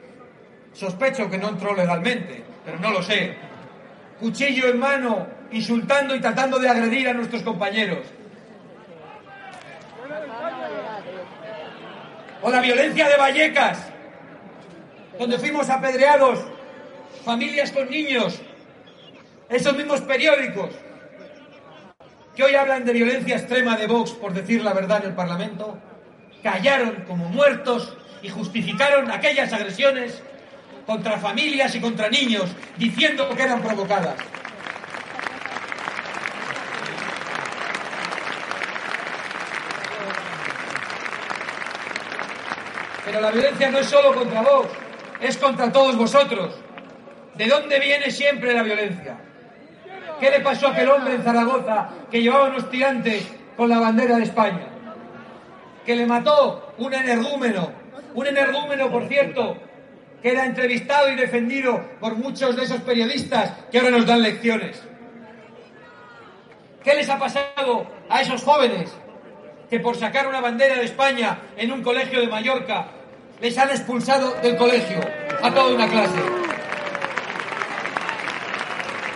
sospecho que no entró legalmente, pero no lo sé. Cuchillo en mano, insultando y tratando de agredir a nuestros compañeros. O la violencia de Vallecas, donde fuimos apedreados familias con niños, esos mismos periódicos que hoy hablan de violencia extrema de Vox por decir la verdad en el Parlamento, callaron como muertos y justificaron aquellas agresiones contra familias y contra niños, diciendo que eran provocadas. Pero la violencia no es solo contra Vox, es contra todos vosotros. ¿De dónde viene siempre la violencia? ¿Qué le pasó a aquel hombre en Zaragoza que llevaba unos tirantes con la bandera de España? Que le mató un energúmeno, un energúmeno, por cierto, que era entrevistado y defendido por muchos de esos periodistas que ahora nos dan lecciones. ¿Qué les ha pasado a esos jóvenes que por sacar una bandera de España en un colegio de Mallorca les han expulsado del colegio a toda una clase?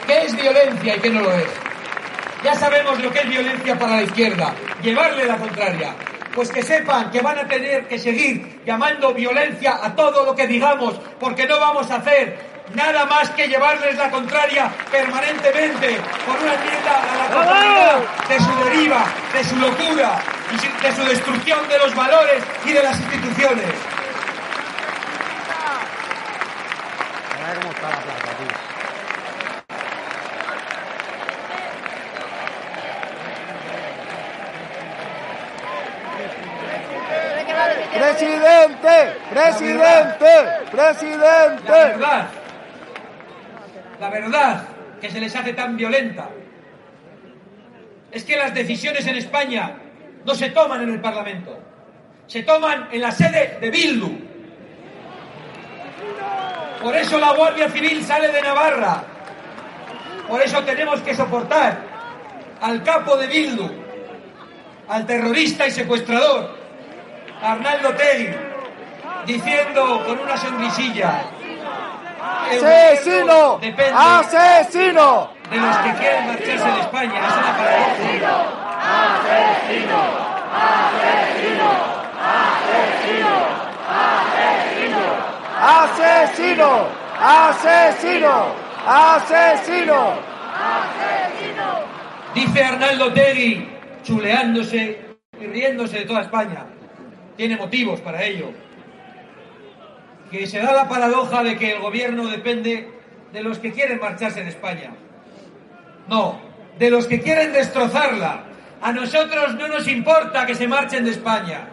¿Qué es violencia y qué no lo es? Ya sabemos lo que es violencia para la izquierda, llevarle la contraria. Pues que sepan que van a tener que seguir llamando violencia a todo lo que digamos, porque no vamos a hacer nada más que llevarles la contraria permanentemente por una enmienda a la totalidad de su deriva, de su locura y de su destrucción de los valores y de las instituciones. Presidente, presidente, presidente. La verdad, la verdad que se les hace tan violenta es que las decisiones en España no se toman en el Parlamento, se toman en la sede de Bildu. Por eso la Guardia Civil sale de Navarra. Por eso tenemos que soportar al capo de Bildu, al terrorista y secuestrador, Arnaldo Tegui, diciendo con una sonrisilla. "El ¡Asesino! ¡Asesino! de los que quieren marcharse de España. Es una paradoja. ¡Asesino! ¡Asesino! ¡Asesino! Dice Arnaldo Tegui, chuleándose y riéndose de toda España. Tiene motivos para ello. Que se da la paradoja de que el gobierno depende de los que quieren marcharse de España. No, de los que quieren destrozarla. A nosotros no nos importa que se marchen de España.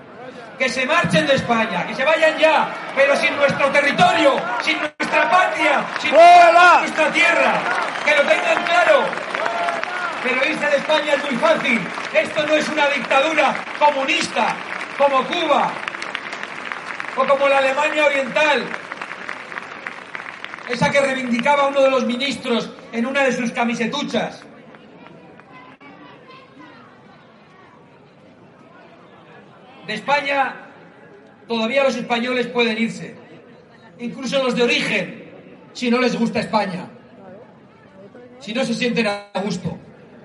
Que se marchen de España, que se vayan ya, pero sin nuestro territorio, sin nuestra patria, sin nuestra tierra. Que lo tengan claro. Pero irse de España es muy fácil. Esto no es una dictadura comunista como Cuba o como la Alemania Oriental, esa que reivindicaba uno de los ministros en una de sus camisetuchas. De España todavía los españoles pueden irse, incluso los de origen, si no les gusta España, si no se sienten a gusto.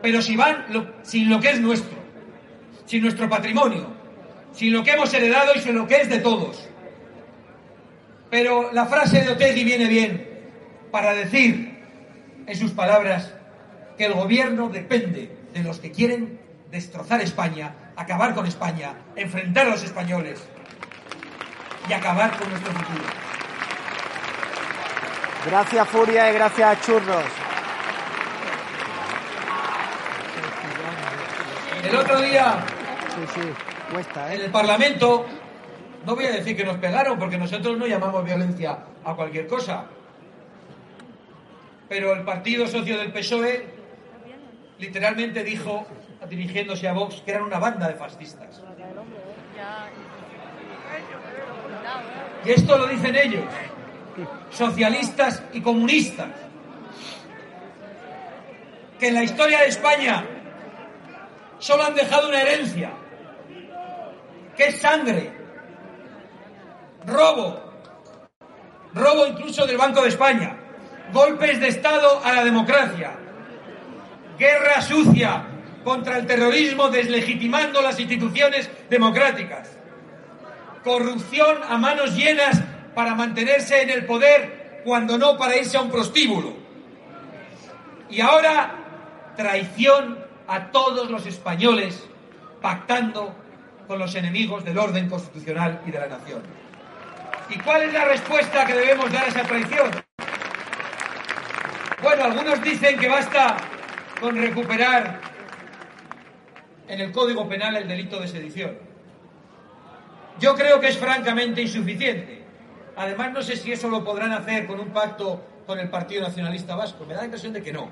Pero si van sin lo que es nuestro, sin nuestro patrimonio, sin lo que hemos heredado y sin lo que es de todos. Pero la frase de Otegi viene bien para decir, en sus palabras, que el gobierno depende de los que quieren destrozar España, acabar con España, enfrentar a los españoles y acabar con nuestro futuro. Gracias Furia y gracias Churros. El otro día Sí, sí, cuesta, en ¿eh? el Parlamento, no voy a decir que nos pegaron, porque nosotros no llamamos violencia a cualquier cosa. Pero el partido socio del PSOE literalmente dijo, dirigiéndose a Vox, que eran una banda de fascistas. Y esto lo dicen ellos, socialistas y comunistas, que en la historia de España solo han dejado una herencia, que es sangre, robo, robo incluso del Banco de España, golpes de Estado a la democracia, guerra sucia contra el terrorismo deslegitimando las instituciones democráticas, corrupción a manos llenas para mantenerse en el poder cuando no para irse a un prostíbulo. Y ahora traición a todos los españoles pactando con los enemigos del orden constitucional y de la nación. ¿Y cuál es la respuesta que debemos dar a esa traición? Bueno, algunos dicen que basta con recuperar en el Código Penal el delito de sedición. Yo creo que es francamente insuficiente. Además, no sé si eso lo podrán hacer con un pacto con el Partido Nacionalista Vasco. Me da la impresión de que no.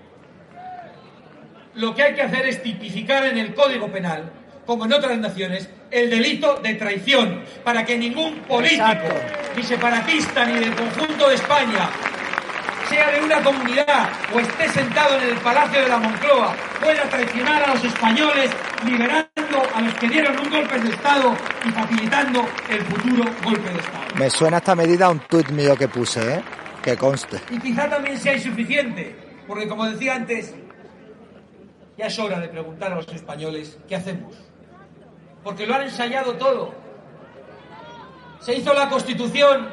Lo que hay que hacer es tipificar en el Código Penal, como en otras naciones, el delito de traición, para que ningún político, ni separatista, ni del conjunto de España, sea de una comunidad o esté sentado en el Palacio de la Moncloa, pueda traicionar a los españoles, liberando a los que dieron un golpe de Estado y facilitando el futuro golpe de Estado. Me suena esta medida a un tuit mío que puse, ¿eh? Que conste. Y quizá también sea insuficiente, porque como decía antes, ya es hora de preguntar a los españoles qué hacemos. Porque lo han ensayado todo. Se hizo la Constitución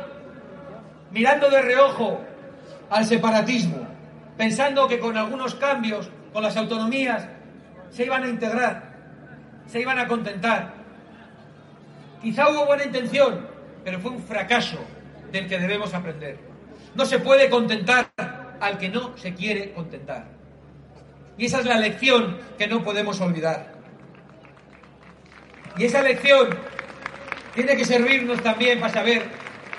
mirando de reojo al separatismo, pensando que con algunos cambios, con las autonomías, se iban a integrar, se iban a contentar. Quizá hubo buena intención, pero fue un fracaso del que debemos aprender. No se puede contentar al que no se quiere contentar. Y esa es la lección que no podemos olvidar. Y esa lección tiene que servirnos también para saber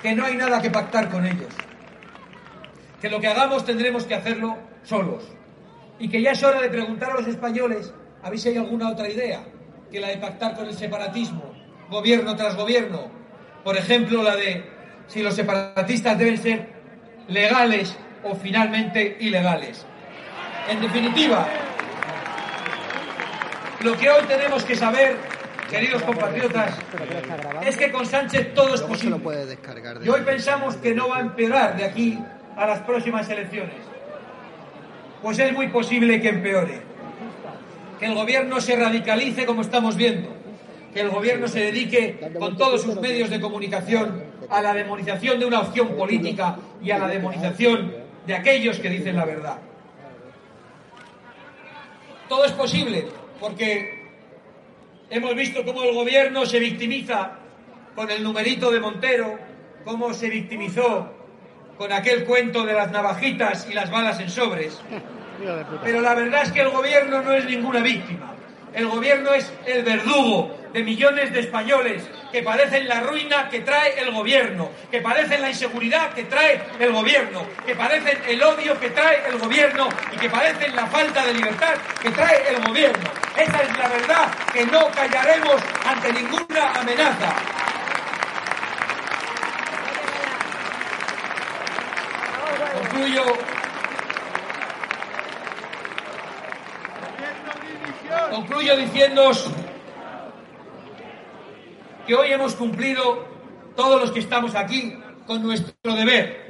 que no hay nada que pactar con ellos. Que lo que hagamos tendremos que hacerlo solos. Y que ya es hora de preguntar a los españoles a ver si hay alguna otra idea que la de pactar con el separatismo, gobierno tras gobierno. Por ejemplo, la de si los separatistas deben ser legales o finalmente ilegales. En definitiva, lo que hoy tenemos que saber, queridos compatriotas, es que con Sánchez todo es posible. Y hoy pensamos que no va a empeorar de aquí a las próximas elecciones. Pues es muy posible que empeore. Que el gobierno se radicalice como estamos viendo. Que el gobierno se dedique con todos sus medios de comunicación a la demonización de una opción política y a la demonización de aquellos que dicen la verdad. Todo es posible porque hemos visto cómo el gobierno se victimiza con el numerito de Montero, cómo se victimizó con aquel cuento de las navajitas y las balas en sobres. Pero la verdad es que el gobierno no es ninguna víctima. El gobierno es el verdugo de millones de españoles que padecen la ruina que trae el gobierno, que padecen la inseguridad que trae el gobierno, que padecen el odio que trae el gobierno y que padecen la falta de libertad que trae el gobierno. Esa es la verdad que no callaremos ante ninguna amenaza. Concluyo Concluyo diciéndoos que hoy hemos cumplido, todos los que estamos aquí, con nuestro deber.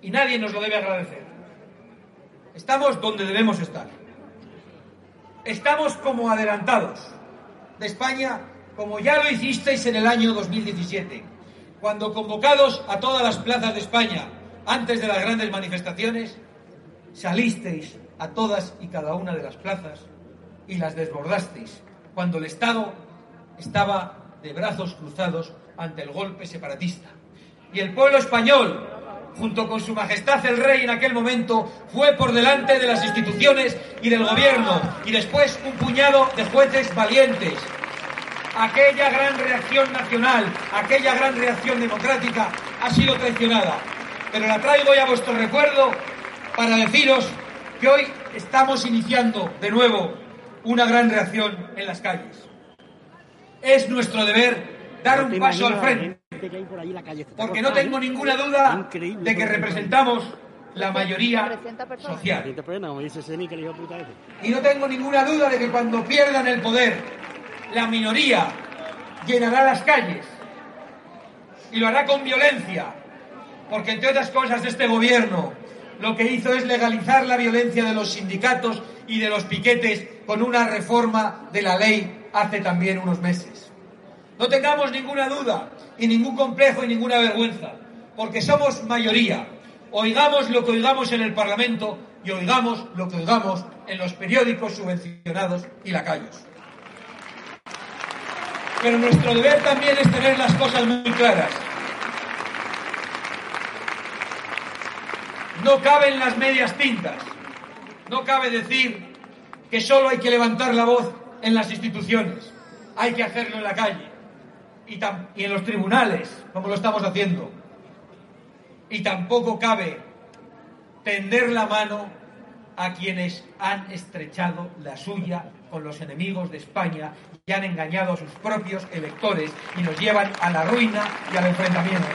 Y nadie nos lo debe agradecer. Estamos donde debemos estar. Estamos como adelantados de España, como ya lo hicisteis en el año 2017, cuando convocados a todas las plazas de España antes de las grandes manifestaciones, salisteis a todas y cada una de las plazas y las desbordasteis, cuando el Estado estaba de brazos cruzados ante el golpe separatista. Y el pueblo español, junto con su majestad el rey en aquel momento, fue por delante de las instituciones y del gobierno, y después un puñado de jueces valientes. Aquella gran reacción nacional, aquella gran reacción democrática ha sido traicionada. Pero la traigo hoy a vuestro recuerdo para deciros que hoy estamos iniciando de nuevo una gran reacción en las calles. Es nuestro deber dar un paso al frente, porque no tengo ninguna duda de que representamos la mayoría social. Y no tengo ninguna duda de que cuando pierdan el poder, la minoría llenará las calles y lo hará con violencia, porque entre otras cosas este gobierno lo que hizo es legalizar la violencia de los sindicatos y de los piquetes con una reforma de la ley hace también unos meses. No tengamos ninguna duda y ningún complejo y ninguna vergüenza, porque somos mayoría. Oigamos lo que oigamos en el Parlamento y oigamos lo que oigamos en los periódicos subvencionados y lacayos. Pero nuestro deber también es tener las cosas muy claras. No caben las medias tintas. No cabe decir que solo hay que levantar la voz en las instituciones. Hay que hacerlo en la calle y, en los tribunales, como lo estamos haciendo. Y tampoco cabe tender la mano a quienes han estrechado la suya con los enemigos de España y han engañado a sus propios electores y nos llevan a la ruina y al enfrentamiento.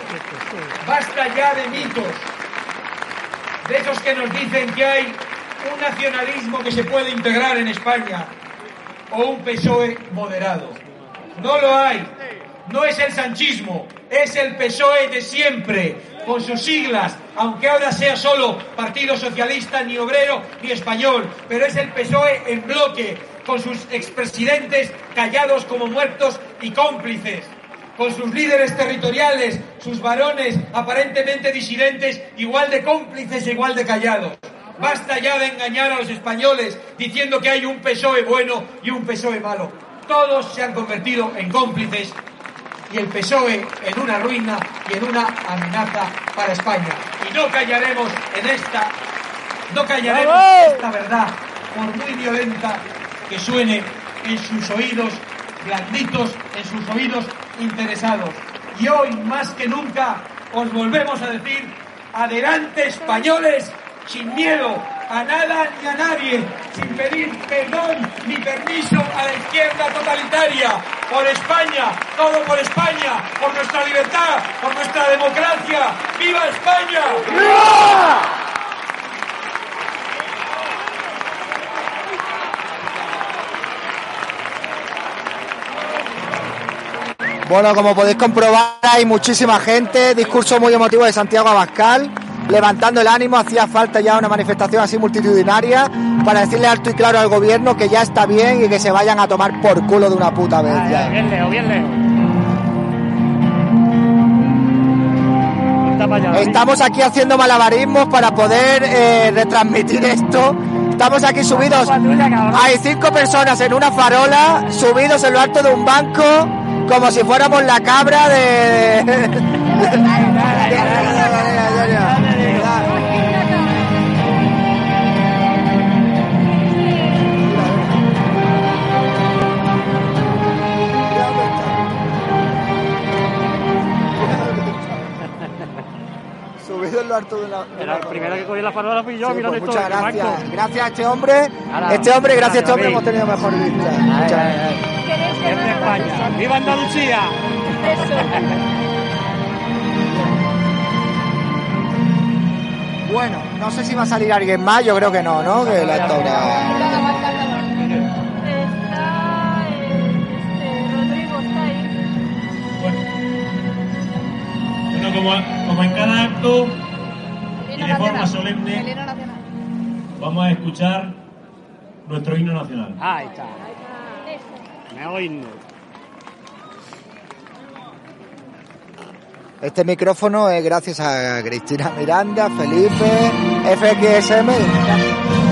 Basta ya de mitos, de esos que nos dicen que hay un nacionalismo que se puede integrar en España o un PSOE moderado. No lo hay. No es el sanchismo, es el PSOE de siempre, con sus siglas, aunque ahora sea solo Partido Socialista, ni obrero, ni español, pero es el PSOE en bloque, con sus expresidentes callados como muertos y cómplices, con sus líderes territoriales, sus varones aparentemente disidentes, igual de cómplices e igual de callados. Basta ya de engañar a los españoles diciendo que hay un PSOE bueno y un PSOE malo. Todos se han convertido en cómplices y el PSOE en una ruina y en una amenaza para España. Y no callaremos en esta, no callaremos esta verdad, por muy violenta que suene en sus oídos blanditos, en sus oídos interesados. Y hoy, más que nunca, os volvemos a decir, adelante españoles, sin miedo a nada ni a nadie, sin pedir perdón ni permiso a la izquierda totalitaria, por España, todo por España, por nuestra libertad, por nuestra democracia. ¡Viva España! Bueno, como podéis comprobar, hay muchísima gente, discurso muy emotivo de Santiago Abascal, levantando el ánimo, hacía falta ya una manifestación así multitudinaria para decirle alto y claro al gobierno que ya está bien y que se vayan a tomar por culo de una puta vez. ya. Bien lejos, bien lejos. Estamos aquí haciendo malabarismos para poder eh, retransmitir esto. Estamos aquí subidos. Hay cinco personas en una farola, subidos en lo alto de un banco, como si fuéramos la cabra de. Hablar tú de la... El primero que cogió la farola fui yo, Sí, mirando pues muchas gracias. Gracias a este hombre. Este hombre, gracias a este hombre hemos tenido mejor vista. Muchas gracias. España. ¡Viva Andalucía! Bueno, no sé si va a salir alguien más, yo creo que no, ¿no? Que la actora... Está este, Rodrigo, está ahí. Bueno, como, como en cada acto y de forma solemne, El himno nacional. vamos a escuchar nuestro himno nacional. Ahí está. Me oído. Este micrófono es gracias a Cristina Miranda, Felipe, FXM. ¡Viva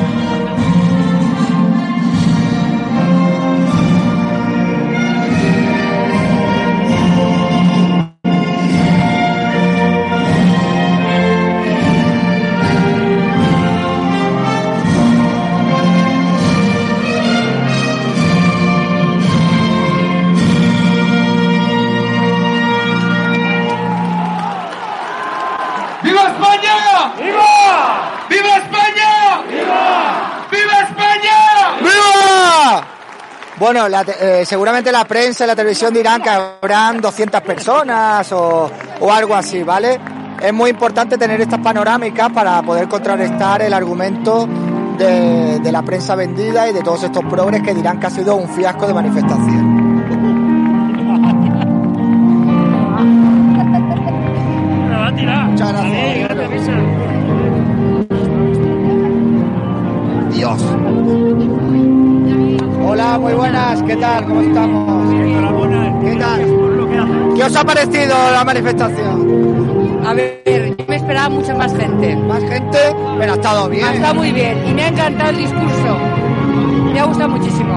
Bueno, la eh, seguramente la prensa y la televisión dirán que habrán 200 personas o, o algo así, ¿vale? Es muy importante tener estas panorámicas para poder contrarrestar el argumento de, de la prensa vendida y de todos estos progres que dirán que ha sido un fiasco de manifestación. Muchas gracias. Muy buenas, ¿qué tal? ¿Cómo estamos? ¿Qué tal? ¿Qué os ha parecido la manifestación? A ver, yo me esperaba mucha más gente. ¿Más gente? Pero ha estado bien. Ha estado muy bien y me ha encantado el discurso. Me ha gustado muchísimo.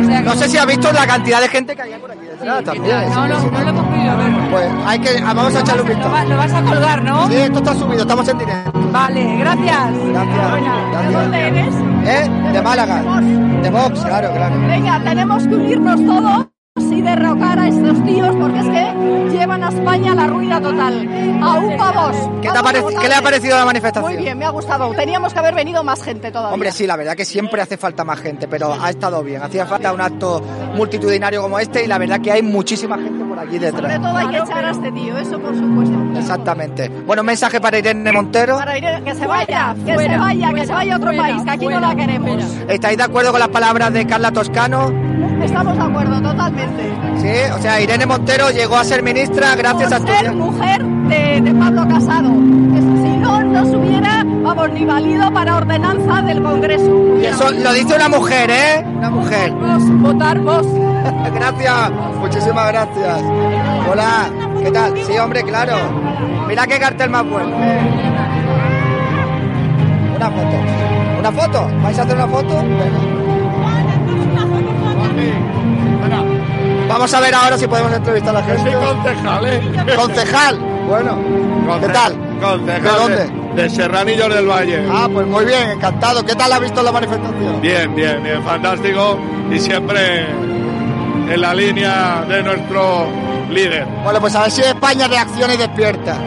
O sea, No sé si has visto la cantidad de gente que hay por aquí detrás también. No, no, no lo hemos podido ver. Pues hay que, ah, vamos a echarle un Lo, vistazo. va- lo vas a colgar, ¿no? Sí, esto está subido, estamos en directo. Vale, gracias. Gracias. ¿De dónde eres? ¿Eh? De Málaga. De Vox, claro, claro. Venga, tenemos que unirnos todos y derrocar a estos tíos porque es que llevan a España a la ruina total. Aún vamos. ¿Qué, te ¿Qué le ha parecido la manifestación? Muy bien, me ha gustado. Teníamos que haber venido más gente todavía. Hombre, sí, la verdad que siempre hace falta más gente, pero ha estado bien. Hacía falta un acto multitudinario como este y la verdad que hay muchísima gente aquí Sobre detrás. todo hay que echar a este tío, eso por supuesto. Exactamente. Bueno, mensaje para Irene Montero. Para ir, que se vaya, que Fuera, se vaya, que se vaya a otro fuera, país, que aquí fuera, no la queremos. ¿Estáis de acuerdo con las palabras de Carla Toscano? Estamos de acuerdo, totalmente. Sí, o sea, Irene Montero llegó a ser ministra gracias a Por ser estudiar. mujer de, de Pablo Casado. Eso, si no nos hubiera, vamos, ni valido para ordenanza del Congreso. Y eso lo dice una mujer, ¿eh? Una mujer. Vos, votar vos. Gracias, muchísimas gracias. Hola, ¿qué tal? Sí, hombre, claro. Mira qué cartel más bueno. Una foto. ¿Una foto? ¿Vais a hacer una foto? Venga. Vamos a ver ahora si podemos entrevistar a la gente. Soy concejal, ¿eh? Concejal. Bueno, ¿qué tal? Concejal ¿De dónde? De, de Serranillos del Valle. Ah, pues muy bien, encantado. ¿Qué tal ha visto la manifestación? Bien, bien, bien, fantástico. Y siempre en la línea de nuestro líder. Bueno, pues a ver si España reacciona y despierta.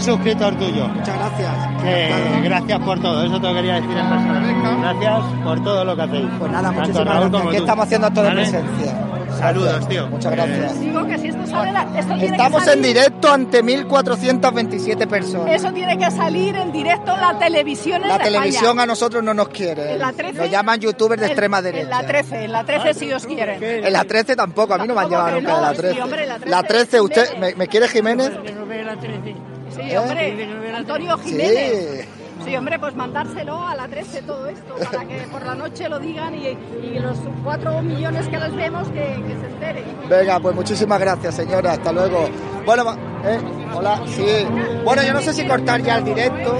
Un suscriptor tuyo. Muchas gracias. Que gracias por todo, eso te lo quería decir en persona. Gracias por todo lo que hacéis. Pues nada, Tanto muchísimas Raúl gracias. Aquí estamos haciendo acto de ¿Vale? presencia. Saludos, tío. Muchas gracias. Digo que si esto sale, la- esto tiene Estamos que en salir, directo ante 1427 personas. Eso tiene que salir en directo en la televisión en La España. televisión a nosotros no nos quiere. En la 13, Nos llaman youtubers de en- extrema En la derecha. 13, en la 13 si os quieren. En la 13 tampoco, a mí no me han que nunca de no, la sí, 13. hombre, la 13, La 13, ¿usted me, me quiere Jiménez? Sí, hombre, Antonio Jiménez. ¿Eh? Sí. Sí, hombre, pues mandárselo a la 13 todo esto, para que por la noche lo digan y, y los 4 millones que les vemos que, que se enteren. Venga, pues muchísimas gracias, señora. Hasta luego. Bueno, eh, hola, sí. Bueno, yo no sé si cortar ya el directo.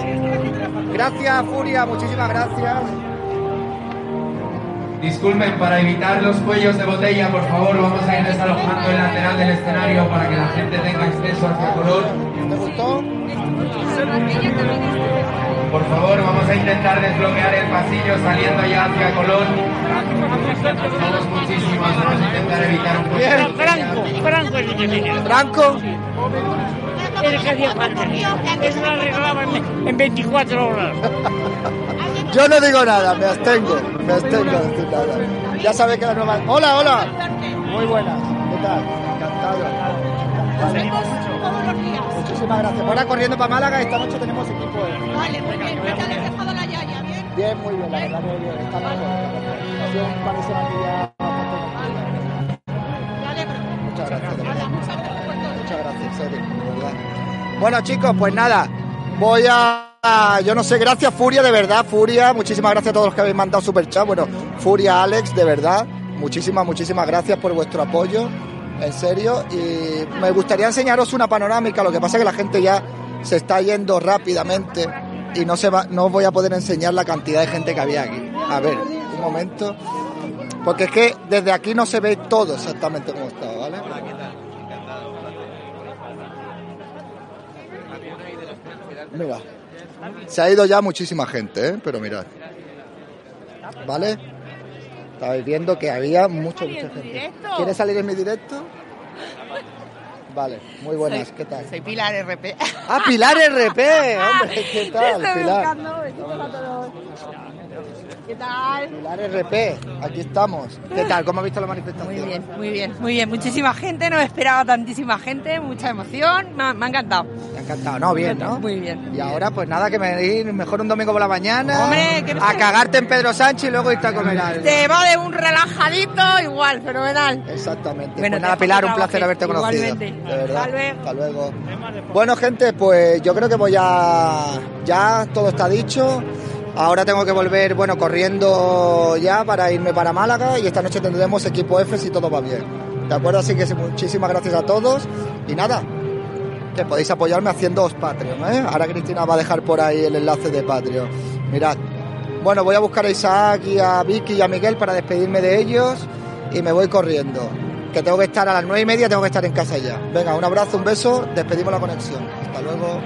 Gracias, Furia, muchísimas gracias. Disculpen, para evitar los cuellos de botella, por favor, vamos a ir desalojando el lateral del escenario para que la gente tenga acceso hacia color. ¿Te gustó? Por favor, vamos a intentar desbloquear el pasillo saliendo ya hacia Colón. Somos muchísimos, vamos a intentar evitar un botella. Franco, Franco es el que viene. Franco. El que hacía falta. Eso lo arreglaba en, en 24 horas. Yo no digo nada, me abstengo, me abstengo de decir nada. Ya sabes que la nueva... Hola, hola. Muy buenas, ¿qué tal? Encantado. Encantado. Muchísimas gracias. Ahora corriendo para Málaga, esta noche tenemos equipo. eh. Vale, muy bien. ¿Qué tal has dejado la yaya? ¿Bien? Bien, muy bien, la verdad que bien. Está mejor. Ha sido un par de semanas ya. Muchas gracias. de muchas gracias. Muchas gracias, de. Bueno, chicos, pues nada, voy a. Yo no sé, gracias Furia, de verdad, Furia. Muchísimas gracias a todos los que habéis mandado super chat. Bueno, Furia, Alex, de verdad. Muchísimas, muchísimas gracias por vuestro apoyo. En serio. Y me gustaría enseñaros una panorámica. Lo que pasa es que la gente ya se está yendo rápidamente y no, se va, no voy a poder enseñar la cantidad de gente que había aquí. A ver, un momento. Porque es que desde aquí no se ve todo exactamente como estaba, ¿vale? Mira, se ha ido ya muchísima gente, ¿eh? pero mirad. ¿Vale? Estabais viendo que había mucha, mucha gente. ¿Quieres salir en mi directo? Vale, muy buenas, Soy- ¿qué tal? Soy Pilar RP. Ah, Pilar RP, hombre, ¿qué tal, Estoy Pilar? buscando. ¿Qué tal? Pilar RP, aquí estamos. ¿Qué tal? ¿Cómo has visto la manifestación? Muy bien, muy bien, muy bien. Muchísima gente, no esperaba tantísima gente, mucha emoción. Me ha, me ha encantado. Me ha encantado, ¿no? Bien, ¿no? Muy bien. Y ahora, pues nada, que me ir mejor un domingo por la mañana. Hombre, no a cagarte en Pedro Sánchez y luego irte a comer algo. Te va de un relajadito, igual, fenomenal. Exactamente. Bueno, pues nada, Pilar, un placer haberte conocido. Igualmente. De verdad. Hasta luego. Hasta luego. Bueno, gente, pues yo creo que voy a. Ya todo está dicho. Ahora tengo que volver, bueno, corriendo ya para irme para Málaga y esta noche tendremos equipo F si todo va bien. ¿De acuerdo? Así que muchísimas gracias a todos y nada, que podéis apoyarme haciéndoos Patreon, ¿eh? Ahora Cristina va a dejar por ahí el enlace de Patreon. Mirad. Bueno, voy a buscar a Isaac y a Vicky y a Miguel para despedirme de ellos y me voy corriendo. Que tengo que estar a las nueve y media, tengo que estar en casa ya. Venga, un abrazo, un beso, despedimos la conexión. Hasta luego.